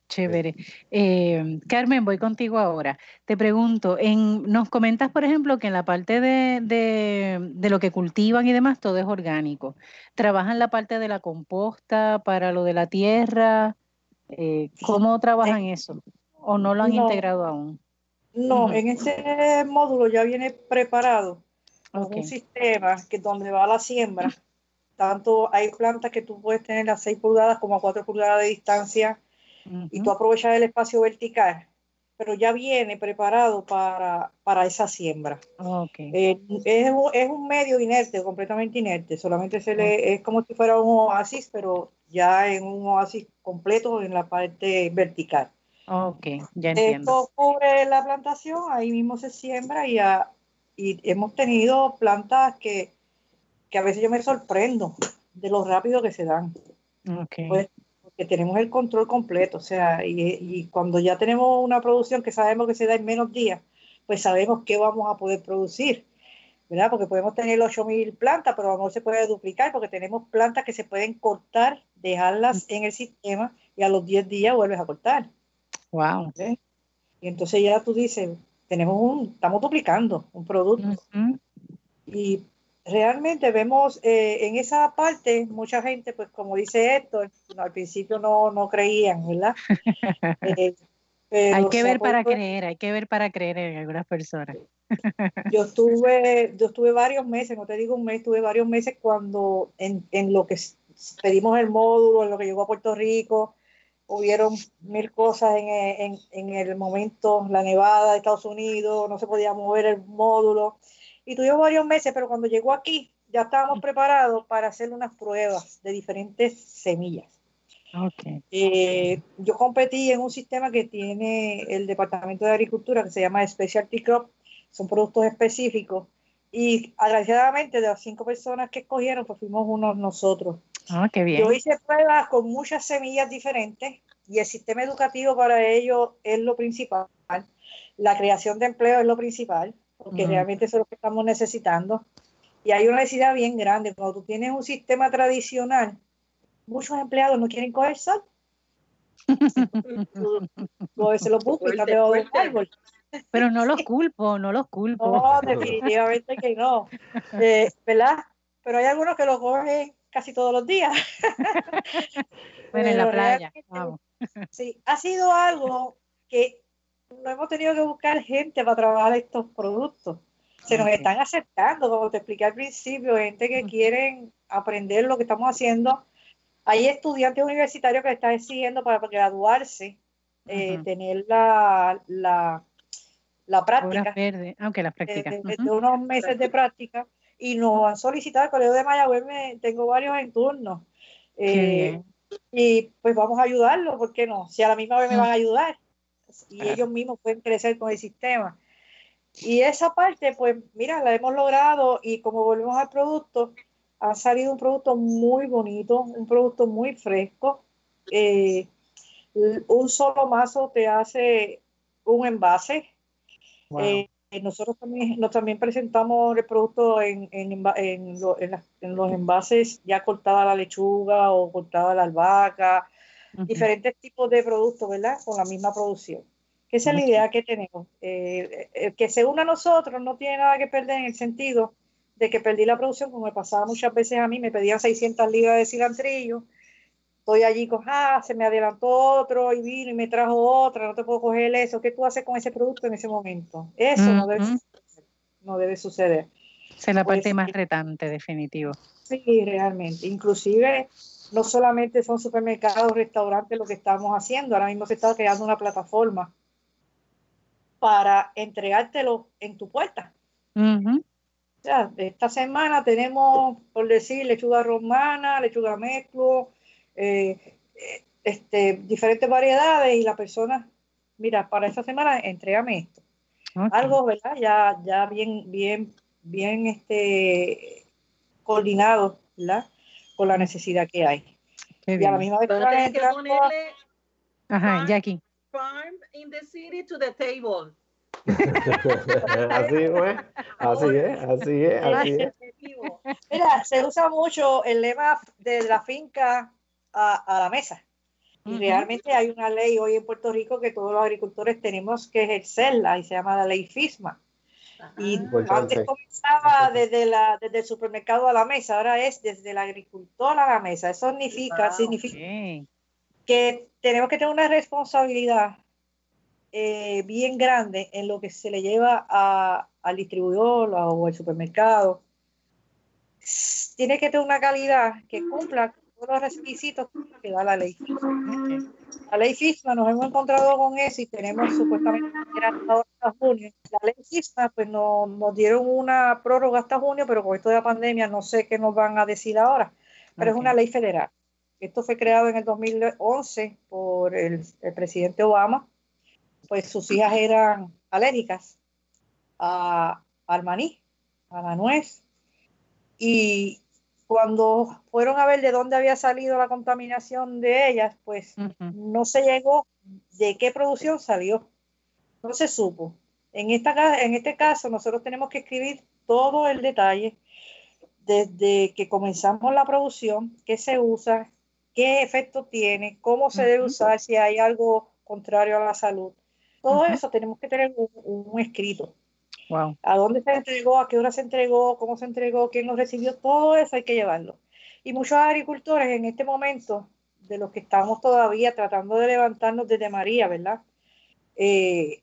chévere. Eh, Carmen, voy contigo ahora. Te pregunto, en, nos comentas, por ejemplo, que en la parte de, de, lo que cultivan y demás, todo es orgánico. ¿Trabajan la parte de la composta para lo de la tierra? Eh, ¿Cómo trabajan eso? ¿O no lo han integrado aún? No, en ese módulo ya viene preparado un sistema que donde va la siembra, tanto hay plantas que tú puedes tener a 6 pulgadas como a 4 pulgadas de distancia y tú aprovechas el espacio vertical, pero ya viene preparado para, para esa siembra. Eh, es, es, un medio inerte, completamente inerte, solamente se le, es como si fuera un oasis, pero ya en un oasis completo en la parte vertical. Ok, ya entiendo. Esto cubre la plantación, ahí mismo se siembra y, y hemos tenido plantas que, que, a veces yo me sorprendo de lo rápido que se dan. Okay. Pues, que tenemos el control completo, o sea, y, cuando ya tenemos una producción que sabemos que se da en menos días, pues sabemos qué vamos a poder producir, ¿verdad? Porque podemos tener 8.000 plantas, pero no se puede duplicar porque tenemos plantas que se pueden cortar, dejarlas en el sistema y a los 10 días vuelves a cortar. Wow. Y entonces ya tú dices, tenemos un, estamos duplicando un producto. Y realmente vemos eh, en esa parte mucha gente, pues como dice esto, al principio no, no creían, ¿verdad? [LAUGHS] Eh, hay que ver para creer, hay que ver para creer en algunas personas. yo estuve, yo estuve varios meses, no te digo un mes, estuve varios meses cuando en, en lo que pedimos el módulo, en lo que llegó a Puerto Rico, hubieron mil cosas en, en, en el momento, la nevada de Estados Unidos, no se podía mover el módulo y tuvimos varios meses, pero cuando llegó aquí ya estábamos preparados para hacer unas pruebas de diferentes semillas. Okay. Eh, yo competí en un sistema que tiene el Departamento de Agricultura que se llama Specialty Crop, son productos específicos y agradecidamente de las cinco personas que escogieron, pues fuimos unos nosotros. Ah, qué bien. Yo hice pruebas con muchas semillas diferentes y el sistema educativo para ello es lo principal. La creación de empleo es lo principal porque realmente eso es lo que estamos necesitando. Y hay una necesidad bien grande. Cuando tú tienes un sistema tradicional, muchos empleados no quieren coger sol. tú, [LAUGHS] a veces lo buscas y del árbol. Pero no los culpo, no los culpo. No, definitivamente que no. [LAUGHS] Eh, ¿Verdad? Pero hay algunos que lo cogen casi todos los días. [LAUGHS] bueno, en la playa. [LAUGHS] Sí, ha sido algo que no hemos tenido que buscar gente para trabajar estos productos. Se nos están acercando, como te expliqué al principio, gente que quieren aprender lo que estamos haciendo. Hay estudiantes universitarios que están exigiendo para graduarse, eh, tener la, la, la práctica. Verde. Aunque la práctica. De, unos meses de práctica. Y nos han solicitado el Colegio de Mayagüez, tengo varios en turno. Eh, y pues vamos a ayudarlos, ¿por qué no? Si a la misma vez me van a ayudar y ellos mismos pueden crecer con el sistema. Y esa parte, pues mira, la hemos logrado y como volvemos al producto, ha salido un producto muy bonito, un producto muy fresco. Eh, un solo mazo te hace un envase. Eh, nosotros también, nos también presentamos el producto en, en, en, en, los envases ya cortada la lechuga o cortada la albahaca, diferentes tipos de productos, ¿verdad? Con la misma producción. Que esa es la idea que tenemos. Eh, eh, que se una a nosotros no tiene nada que perder en el sentido de que perdí la producción, como me pasaba muchas veces a mí, me pedían 600 libras de cilantrillo, estoy allí con, ah, se me adelantó otro y vino y me trajo otra, no te puedo coger eso, ¿qué tú haces con ese producto en ese momento? Eso no, debe suceder, no debe suceder. Esa es la parte pues, más retante, definitivo. Sí, realmente. Inclusive no solamente son supermercados, restaurantes lo que estamos haciendo, ahora mismo se está creando una plataforma para entregártelo en tu puerta. O sea, esta semana tenemos, por decir, lechuga romana, lechuga mezclo, eh, este, diferentes variedades y la persona, mira, para esta semana entrégame esto. Algo, ¿verdad? Ya, ya bien, bien, bien este, coordinado, ¿verdad? Con la necesidad que hay. y a la misma vez que ponerle Ajá, Jackie farm in the city to the table. [LAUGHS] así fue, así es, así es, así es. Mira, se usa mucho el lema de la finca a, a la mesa. Y realmente hay una ley hoy en Puerto Rico que todos los agricultores tenemos que ejercerla y se llama la ley FISMA. Y antes comenzaba desde, la, desde el supermercado a la mesa, ahora es desde el agricultor a la mesa. Eso significa, significa que tenemos que tener una responsabilidad eh, bien grande en lo que se le lleva al distribuidor o al supermercado. Tiene que tener una calidad que cumpla todos los requisitos que da la ley. la ley FISMA, nos hemos encontrado con eso y tenemos supuestamente hasta junio. La ley FISMA, pues no, nos dieron una prórroga hasta junio, pero con esto de la pandemia no sé qué nos van a decir ahora, pero es una ley federal. Esto fue creado en el 2011 por el, presidente Obama, pues sus hijas eran alérgicas a, al maní, a la nuez, y cuando fueron a ver de dónde había salido la contaminación de ellas, pues no se llegó de qué producción salió. No se supo. En, esta, en este caso, nosotros tenemos que escribir todo el detalle desde que comenzamos la producción, qué se usa, qué efecto tiene, cómo se debe usar, si hay algo contrario a la salud. Todo eso tenemos que tener un escrito. ¿A dónde se entregó? ¿A qué hora se entregó? ¿Cómo se entregó? ¿Quién lo recibió? Todo eso hay que llevarlo. Y muchos agricultores en este momento, de los que estamos todavía tratando de levantarnos desde María, ¿verdad? Eh,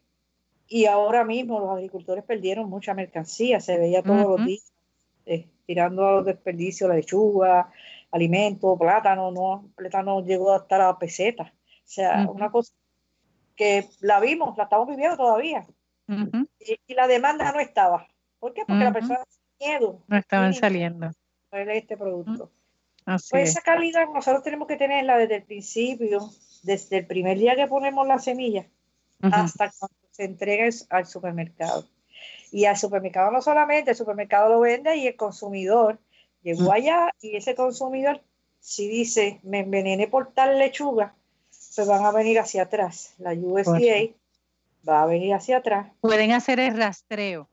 y ahora mismo los agricultores perdieron mucha mercancía, se veía todos los días eh, tirando a los desperdicios, la lechuga, alimento, plátano, no, plátano llegó a estar a peseta. O sea, una cosa que la vimos, la estamos viviendo todavía y, la demanda no estaba. ¿Por qué? Porque la persona tenía miedo. No estaban saliendo. Este producto. pues esa calidad nosotros tenemos que tenerla desde el principio, desde el primer día que ponemos la semilla hasta cuando se entrega al supermercado. Y al supermercado no solamente, el supermercado lo vende y el consumidor llegó allá y ese consumidor, si dice, me envenené por tal lechuga, pues van a venir hacia atrás. La USDA va a venir hacia atrás. Pueden hacer el rastreo.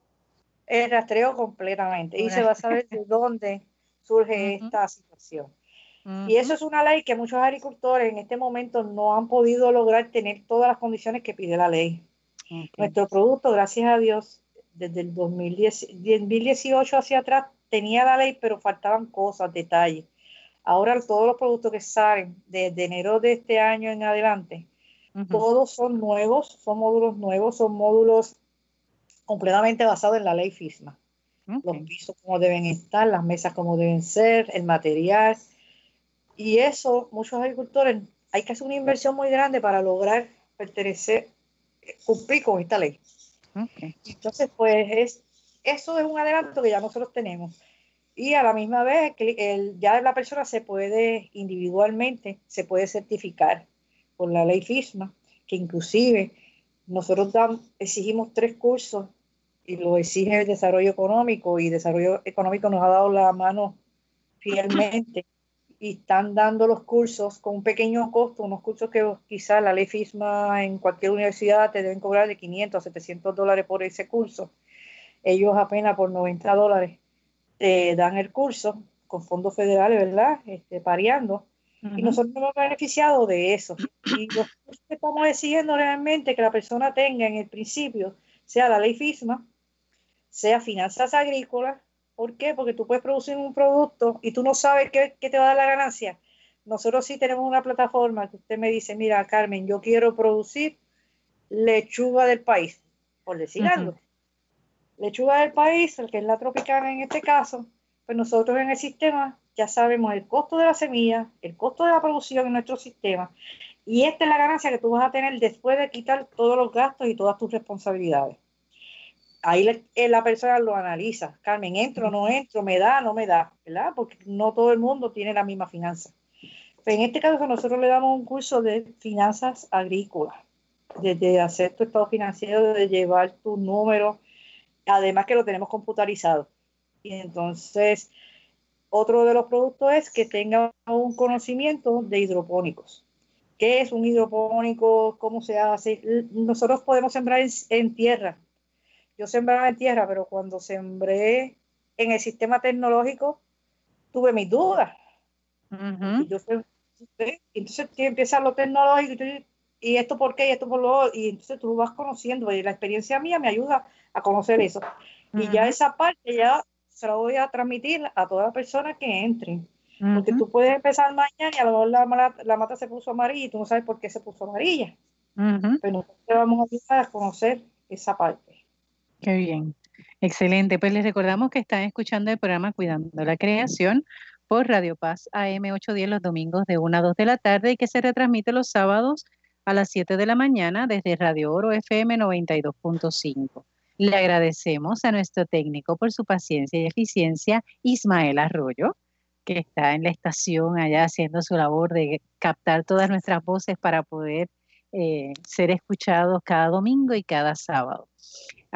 El rastreo completamente y se va a saber de dónde surge esta situación. Y eso es una ley que muchos agricultores en este momento no han podido lograr tener todas las condiciones que pide la ley. Nuestro producto, gracias a Dios, desde el 2018 hacia atrás tenía la ley, pero faltaban cosas, detalles. Ahora todos los productos que salen desde enero de este año en adelante todos son nuevos, son módulos nuevos, son módulos completamente basados en la ley FISMA. Los pisos como deben estar, las mesas como deben ser, el material. Y eso, muchos agricultores, hay que hacer una inversión muy grande para lograr pertenecer, cumplir con esta ley. Entonces, pues es, eso es un adelanto que ya nosotros tenemos. Y a la misma vez, el, ya la persona se puede individualmente, se puede certificar por la ley FISMA, que inclusive nosotros exigimos tres cursos y lo exige el desarrollo económico y desarrollo económico nos ha dado la mano fielmente [COUGHS] y están dando los cursos con un pequeño costo, unos cursos que quizás la ley FISMA en cualquier universidad te deben cobrar de 500 a 700 dólares por ese curso. Ellos apenas por 90 dólares te dan el curso con fondos federales, ¿verdad? Este, pareando y nosotros hemos beneficiado de eso. Y lo que estamos exigiendo realmente que la persona tenga en el principio, sea la ley FISMA, sea finanzas agrícolas. ¿Por qué? Porque tú puedes producir un producto y tú no sabes qué, te va a dar la ganancia. Nosotros sí tenemos una plataforma que usted me dice, mira, Carmen, yo quiero producir lechuga del país, por decir algo. Lechuga del país, el que es la tropicana en este caso, pues nosotros en el sistema ya sabemos el costo de la semilla, el costo de la producción en nuestro sistema, y esta es la ganancia que tú vas a tener después de quitar todos los gastos y todas tus responsabilidades. Ahí eh, la, persona lo analiza, Carmen, entro, no entro, me da, no me da, ¿verdad? Porque no todo el mundo tiene la misma finanza. Pero en este caso nosotros le damos un curso de finanzas agrícolas, desde hacer tu estado financiero, de llevar tu número, además que lo tenemos computarizado. Y entonces otro de los productos es que tenga un conocimiento de hidropónicos. ¿Qué es un hidropónico? ¿Cómo se hace? Nosotros podemos sembrar en, tierra. Yo sembraba en tierra, pero cuando sembré en el sistema tecnológico tuve mis dudas. entonces empieza lo tecnológico y, esto por qué y esto por lo y entonces tú vas conociendo y la experiencia mía me ayuda a conocer eso. Y ya esa parte ya se lo voy a transmitir a toda persona que entre. Porque tú puedes empezar mañana y a lo mejor la, la, mata se puso amarilla y tú no sabes por qué se puso amarilla. Pero nosotros te vamos a ayudar a conocer esa parte. Qué bien. Excelente. Pues les recordamos que están escuchando el programa Cuidando la Creación por Radio Paz AM 810 los domingos de 1 a 2 de la tarde y que se retransmite los sábados a las 7 de la mañana desde Radio Oro FM 92.5. Le agradecemos a nuestro técnico por su paciencia y eficiencia, Ismael Arroyo, que está en la estación allá haciendo su labor de captar todas nuestras voces para poder eh, ser escuchados cada domingo y cada sábado.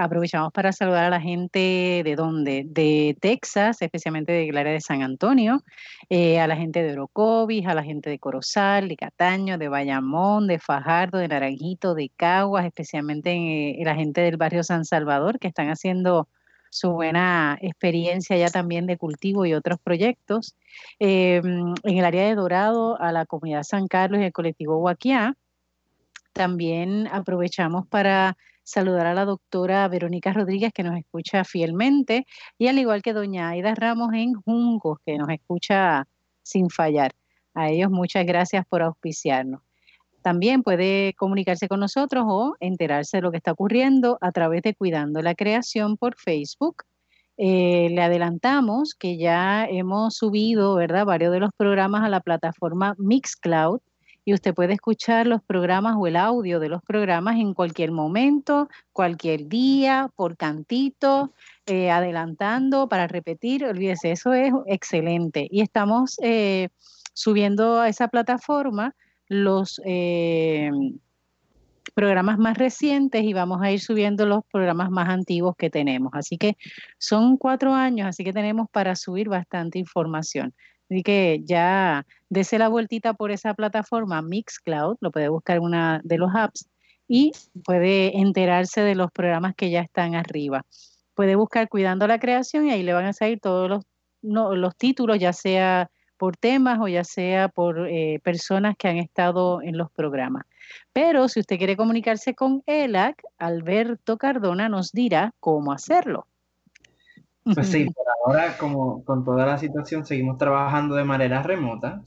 Aprovechamos para saludar a la gente de dónde, de Texas, especialmente de área de San Antonio, eh, a la gente de Orocovis, a la gente de Corozal, de Cataño, de Bayamón, de Fajardo, de Naranjito, de Caguas, especialmente eh, la gente del barrio San Salvador, que están haciendo su buena experiencia ya también de cultivo y otros proyectos. Eh, en el área de Dorado, a la comunidad San Carlos y el colectivo Huaquiá. También aprovechamos para saludar a la doctora Verónica Rodríguez, que nos escucha fielmente, y al igual que doña Aida Ramos en Jungos, que nos escucha sin fallar. A ellos muchas gracias por auspiciarnos. También puede comunicarse con nosotros o enterarse de lo que está ocurriendo a través de Cuidando la Creación por Facebook. Eh, le adelantamos que ya hemos subido, ¿verdad?, varios de los programas a la plataforma Mixcloud y usted puede escuchar los programas o el audio de los programas en cualquier momento, cualquier día, por cantito, eh, adelantando para repetir. Olvídese, eso es excelente. Y estamos eh, subiendo a esa plataforma los eh, programas más recientes y vamos a ir subiendo los programas más antiguos que tenemos. Así que son cuatro años, así que tenemos para subir bastante información. Así que ya dese la vueltita por esa plataforma Mixcloud, lo puede buscar en una de los apps y puede enterarse de los programas que ya están arriba. Puede buscar Cuidando la Creación y ahí le van a salir todos los, los títulos, ya sea por temas o ya sea por eh, personas que han estado en los programas. Pero si usted quiere comunicarse con ELAC, Alberto Cardona nos dirá cómo hacerlo. Pues sí, [LAUGHS] por ahora, como con toda la situación, seguimos trabajando de manera remota.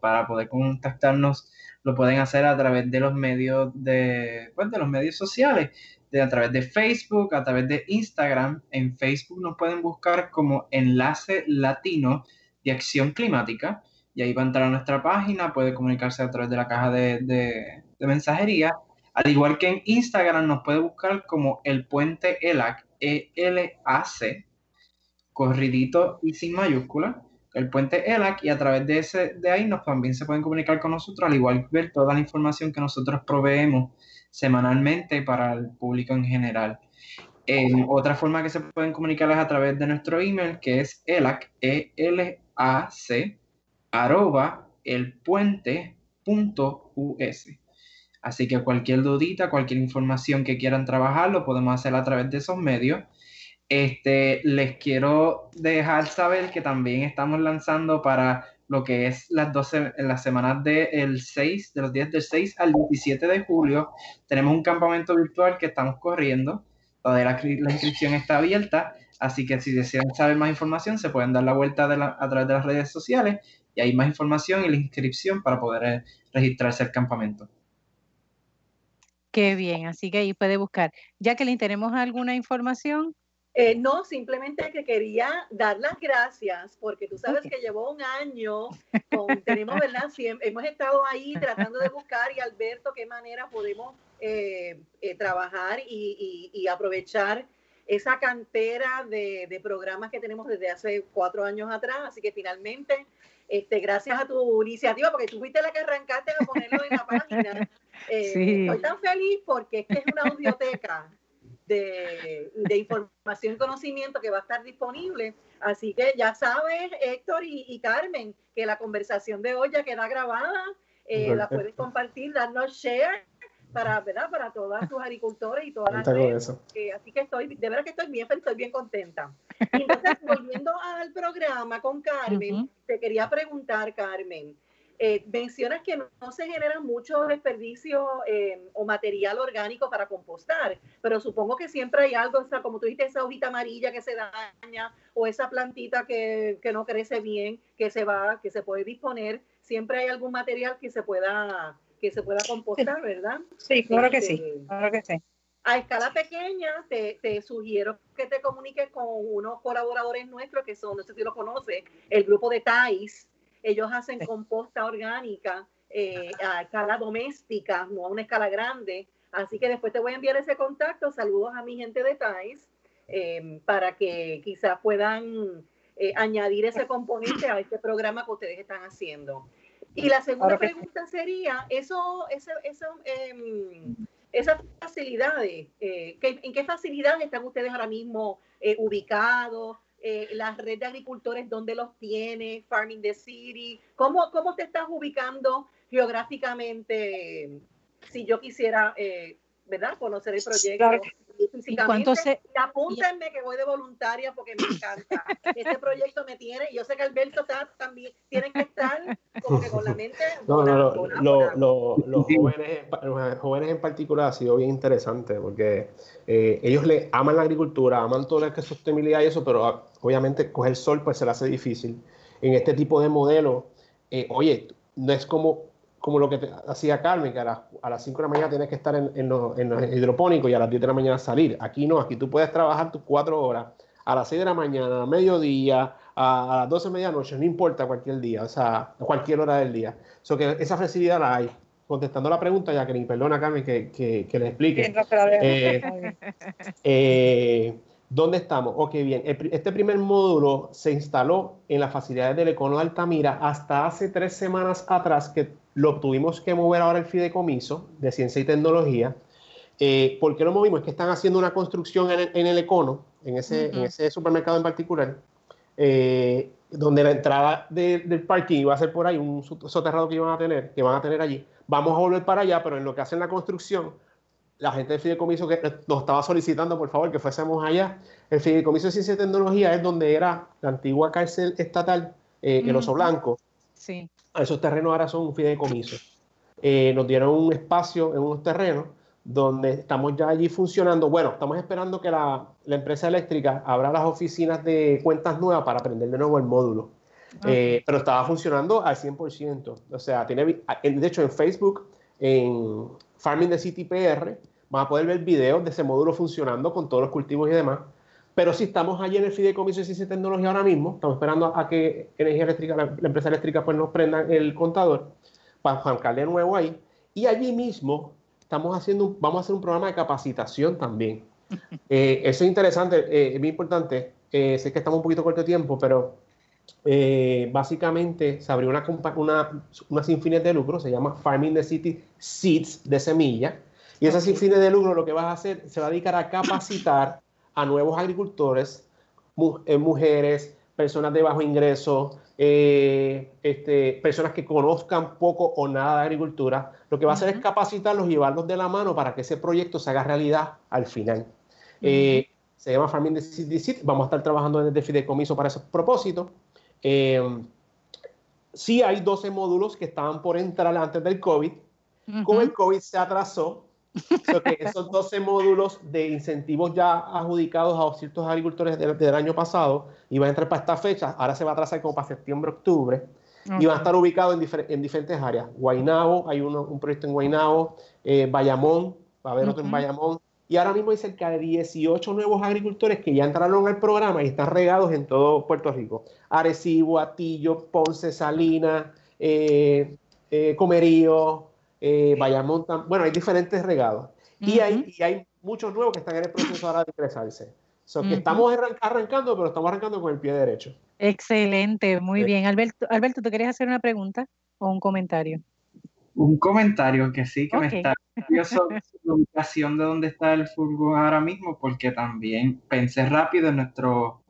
para poder contactarnos, lo pueden hacer a través de los medios de, pues, de los medios sociales, de, a través de Facebook, a través de Instagram. En Facebook nos pueden buscar como Enlace Latino de Acción Climática. Y ahí va a entrar a nuestra página, puede comunicarse a través de la caja de, de, de mensajería. Al igual que en Instagram, nos puede buscar como el puente ELAC, E-L-A-C, corridito y sin mayúscula, el puente ELAC, y a través de, ese, de ahí nos, también se pueden comunicar con nosotros, al igual que ver toda la información que nosotros proveemos semanalmente para el público en general. otra forma que se pueden comunicar es a través de nuestro email, que es elac, e -L -A -C, arroba. Así que cualquier dudita, cualquier información que quieran trabajar, lo podemos hacer a través de esos medios. Este, les quiero dejar saber que también estamos lanzando para lo que es las 12, en las semanas del 6, de los días del 6 al 17 de julio, tenemos un campamento virtual que estamos corriendo. Todavía la, la inscripción está abierta, así que si desean saber más información, se pueden dar la vuelta a través de las redes sociales y hay más información y la inscripción para poder eh, registrarse al campamento. Qué bien, así que ahí puede buscar. Ya que le tenemos alguna información. Eh, no, simplemente que quería dar las gracias porque tú sabes que llevó un año, [LAUGHS] tenemos, ¿verdad? hemos estado ahí tratando de buscar y Alberto, qué manera podemos eh, eh, trabajar y, aprovechar esa cantera de, programas que tenemos desde hace cuatro años atrás. Así que finalmente, este, gracias a tu iniciativa, porque tú fuiste la que arrancaste a ponerlo en la página. [LAUGHS] Estoy tan feliz porque es que es una audioteca de, información y conocimiento que va a estar disponible. Así que ya sabes, Héctor y, Carmen, que la conversación de hoy ya queda grabada, eh, la puedes compartir, darnos share para, ¿verdad? para todos tus agricultores y todas las así que estoy, de verdad que estoy bien estoy bien contenta. entonces, [LAUGHS] volviendo al programa con Carmen, te quería preguntar, Carmen, eh, mencionas que no, se genera mucho desperdicio eh, o material orgánico para compostar, pero supongo que siempre hay algo, o sea, como tú dijiste, esa hojita amarilla que se daña o esa plantita que, que, no crece bien, que se va, que se puede disponer, siempre hay algún material que se pueda, que se pueda compostar, ¿verdad? Sí, claro que sí, este, claro que sí. A escala pequeña, te, te, sugiero que te comuniques con unos colaboradores nuestros que son, no sé si lo conoces, el grupo de TAIS, ellos hacen composta orgánica eh, a escala doméstica, no a una escala grande. Así que después te voy a enviar ese contacto. Saludos a mi gente de TAIS em, para que quizás puedan eh, añadir ese componente a este programa que ustedes están haciendo. Y la segunda pregunta sería, eso, eso, eso em, esas facilidades, eh, ¿en qué facilidades están ustedes ahora mismo ubicados? Eh, la red de agricultores, dónde los tiene, Farming the City, ¿cómo, cómo te estás ubicando geográficamente si yo quisiera, eh, ¿verdad?, conocer el proyecto. ¿Y cuánto se... apúntenme que voy de voluntaria porque me encanta. Este proyecto me tiene, yo sé que Alberto está, también tienen que estar como que con la mente. No, no, no, los, jóvenes, los jóvenes en particular ha sido bien interesante porque eh, ellos le aman la agricultura, aman toda la sostenibilidad y eso, pero ah, obviamente coger sol pues se le hace difícil. En este tipo de modelo, eh, oye, no es como como lo que hacía Carmen, que a, las 5 de la mañana tienes que estar en, en, los, hidropónicos y a las 10 de la mañana salir. Aquí no, aquí tú puedes trabajar tus 4 horas a las 6 de la mañana, a mediodía, a, las 12 de medianoche, no importa cualquier día, o sea, cualquier hora del día. So que esa flexibilidad la hay. Contestando la pregunta, que perdona Carmen que, que, que le explique. Eh, eh, ¿Dónde estamos? Ok, bien. Este primer módulo se instaló en las facilidades del Econo de Altamira hasta hace tres semanas atrás que lo tuvimos que mover ahora el fideicomiso de ciencia y tecnología. Eh, ¿Por qué lo movimos? Es que están haciendo una construcción en el, Econo, en ese, supermercado en particular, eh, donde la entrada del parking iba a ser por ahí, un soterrado que iban a tener, que van a tener allí. Vamos a volver para allá, pero en lo que hacen la construcción, la gente del fideicomiso que nos estaba solicitando, por favor, que fuésemos allá. El fideicomiso de ciencia y tecnología es donde era la antigua cárcel estatal eh, en Oso Blanco. Sí esos terrenos ahora son un fideicomiso. Eh, nos dieron un espacio en unos terrenos donde estamos ya allí funcionando. Bueno, estamos esperando que la, empresa eléctrica abra las oficinas de cuentas nuevas para aprender de nuevo el módulo. Eh, pero estaba funcionando al 100%. O sea, tiene, de hecho en Facebook, en Farming the City PR, vas a poder ver videos de ese módulo funcionando con todos los cultivos y demás. Pero si estamos allí en el Fideicomiso de Ciencia y Tecnología ahora mismo, estamos esperando a que Energía Eléctrica, la, empresa eléctrica, pues nos prenda el contador para arrancar nuevo ahí. Y allí mismo estamos haciendo, vamos a hacer un programa de capacitación también. [LAUGHS] Eh, eso es interesante, eh, es muy importante. Eh, sé que estamos un poquito corto de tiempo, pero básicamente se abrió una, una, una sin fines de lucro, se llama Farming the City Seeds de semilla. Y esa sin fines de lucro lo que vas a hacer, se va a dedicar a capacitar a nuevos agricultores, eh, mujeres, personas de bajo ingreso, eh, este, personas que conozcan poco o nada de agricultura, lo que va a hacer es capacitarlos y llevarlos de la mano para que ese proyecto se haga realidad al final. Eh, se llama Farming the City, vamos a estar trabajando desde Fideicomiso para ese propósito. sí hay 12 módulos que estaban por entrar antes del COVID. Con el COVID se atrasó, esos 12 módulos de incentivos ya adjudicados a ciertos agricultores del, año pasado iban a entrar para esta fecha, ahora se va a trazar como para septiembre, octubre, y van a estar ubicados en, diferentes áreas. Guainabo, hay un proyecto en Guainabo, eh, Bayamón, va a haber otro en Bayamón, y ahora mismo hay cerca de 18 nuevos agricultores que ya entraron al programa y están regados en todo Puerto Rico. Arecibo, Atillo, Ponce, Salinas, eh, eh, Comerío, eh, Bayamón, bueno, hay diferentes regados. y, hay, y hay muchos nuevos que están en el proceso ahora de ingresarse. So, que estamos arrancando, pero estamos arrancando con el pie derecho. Excelente, muy bien. Alberto, Alberto, ¿tú querías hacer una pregunta o un comentario? Un comentario que sí, que me está curioso la ubicación de dónde está el fútbol ahora mismo, porque también pensé rápido en nuestros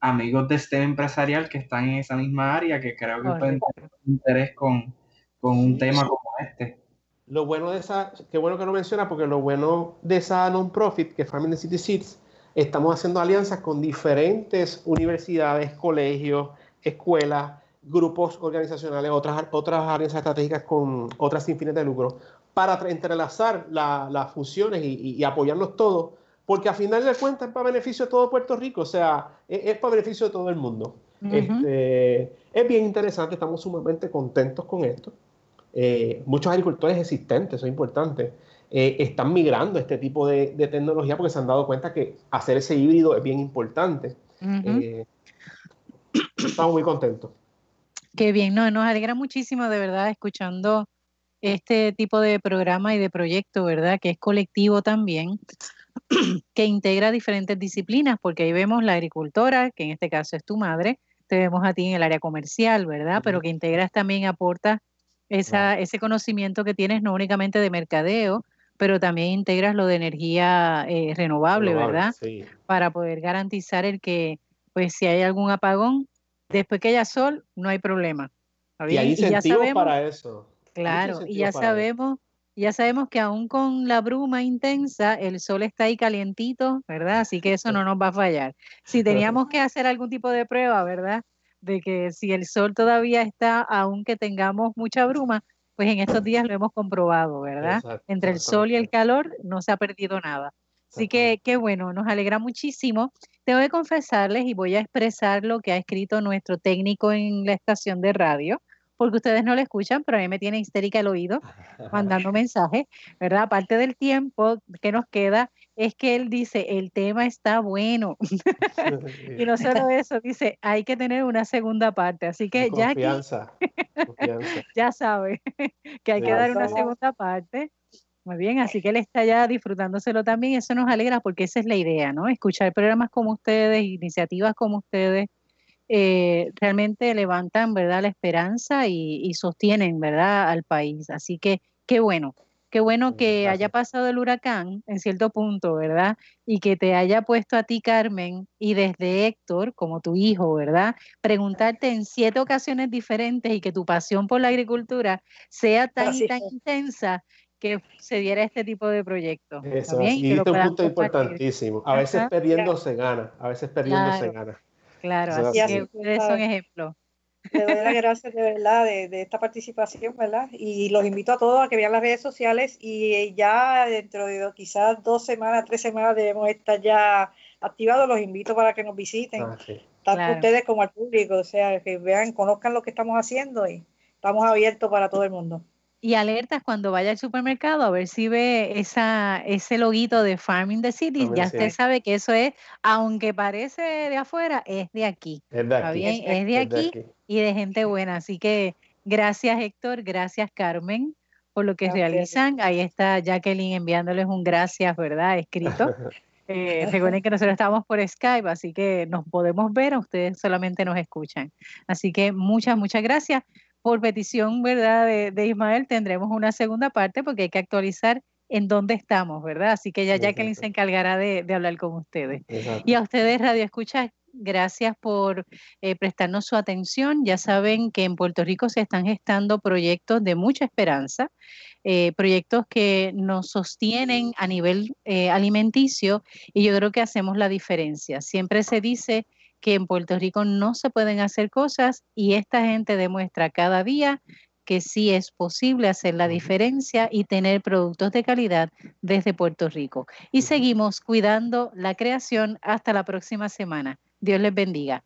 amigos de STEM empresarial que están en esa misma área, que creo que pueden tener interés con, con un tema como este lo bueno de esa, qué bueno que lo menciona, porque lo bueno de esa non-profit, que es the City Seeds, estamos haciendo alianzas con diferentes universidades, colegios, escuelas, grupos organizacionales, otras, otras áreas estratégicas con otras sin fines de lucro, para entrelazar las funciones y, apoyarnos todos, porque a final de cuentas es para beneficio de todo Puerto Rico, o sea, es, para beneficio de todo el mundo. Este, es bien interesante, estamos sumamente contentos con esto. Eh, muchos agricultores existentes, eso es importante, eh, están migrando a este tipo de, tecnología porque se han dado cuenta que hacer ese híbrido es bien importante. Eh, estamos muy contentos. Qué bien, no, nos alegra muchísimo de verdad escuchando este tipo de programa y de proyecto, ¿verdad? Que es colectivo también, [CLEARS THROAT] que integra diferentes disciplinas, porque ahí vemos la agricultora, que en este caso es tu madre, te vemos a ti en el área comercial, ¿verdad? Pero que integras también, aporta esa, ese conocimiento que tienes no únicamente de mercadeo, pero también integras lo de energía eh, renovable, ¿verdad? Sí. Para poder garantizar el que, pues si hay algún apagón, después que haya sol, no hay problema. Y hay incentivos para eso. Claro, y ya sabemos, ya sabemos que aún con la bruma intensa, el sol está ahí calientito, ¿verdad? Así que eso no nos va a fallar. Si [LAUGHS] teníamos que hacer algún tipo de prueba, ¿verdad? De que si el sol todavía está, aunque tengamos mucha bruma, pues en estos días lo hemos comprobado, ¿verdad? Entre el sol y el calor no se ha perdido nada. Así que qué bueno, nos alegra muchísimo. Tengo que confesarles y voy a expresar lo que ha escrito nuestro técnico en la estación de radio, porque ustedes no lo escuchan, pero a mí me tiene histérica el oído mandando mensajes, ¿verdad? Aparte del tiempo que nos queda, es que él dice, el tema está bueno. y no solo eso, dice, hay que tener una segunda parte. Así que ya, confianza, [LAUGHS] ya sabe [LAUGHS] que hay que dar una segunda parte. Muy bien, así que él está ya disfrutándoselo también. Eso nos alegra porque esa es la idea, ¿no? Escuchar programas como ustedes, iniciativas como ustedes, eh, realmente levantan, ¿verdad?, la esperanza y, sostienen, ¿verdad?, al país. Así que qué bueno, qué bueno que haya pasado el huracán en cierto punto, ¿verdad? Y que te haya puesto a ti, Carmen, y desde Héctor, como tu hijo, ¿verdad? Preguntarte en siete ocasiones diferentes y que tu pasión por la agricultura sea tan y tan intensa que se diera este tipo de proyecto. Eso, y, este un punto importantísimo. A veces perdiendo se gana, a veces perdiendo se gana. Claro, así, que ustedes son ejemplos. Le doy las gracias de verdad de, esta participación, ¿verdad? Y los invito a todos a que vean las redes sociales y ya dentro de quizás dos semanas, tres semanas debemos estar ya activados. Los invito para que nos visiten, ah, tanto ustedes como al público, o sea, que vean, conozcan lo que estamos haciendo y estamos abiertos para todo el mundo y alertas cuando vaya al supermercado a ver si ve esa, ese loguito de Farming the City. ya usted sabe que eso es, aunque parece de afuera, es de aquí. Es de aquí. Es, de, aquí, y de gente buena. Así que gracias Héctor, gracias Carmen por lo que realizan. Ahí está Jacqueline enviándoles un gracias, ¿verdad? Escrito. [LAUGHS] Eh, recuerden que nosotros estamos por Skype, así que nos podemos ver, ustedes solamente nos escuchan. Así que muchas, muchas gracias por petición, ¿verdad? De, Ismael tendremos una segunda parte porque hay que actualizar en dónde estamos, ¿verdad? Así que ya Jacqueline se encargará de, hablar con ustedes. Y a ustedes, Radio Escucha, gracias por eh, prestarnos su atención. Ya saben que en Puerto Rico se están gestando proyectos de mucha esperanza, eh, proyectos que nos sostienen a nivel eh, alimenticio y yo creo que hacemos la diferencia. Siempre se dice que en Puerto Rico no se pueden hacer cosas y esta gente demuestra cada día que sí es posible hacer la diferencia y tener productos de calidad desde Puerto Rico. Y seguimos cuidando la creación hasta la próxima semana. Dios les bendiga.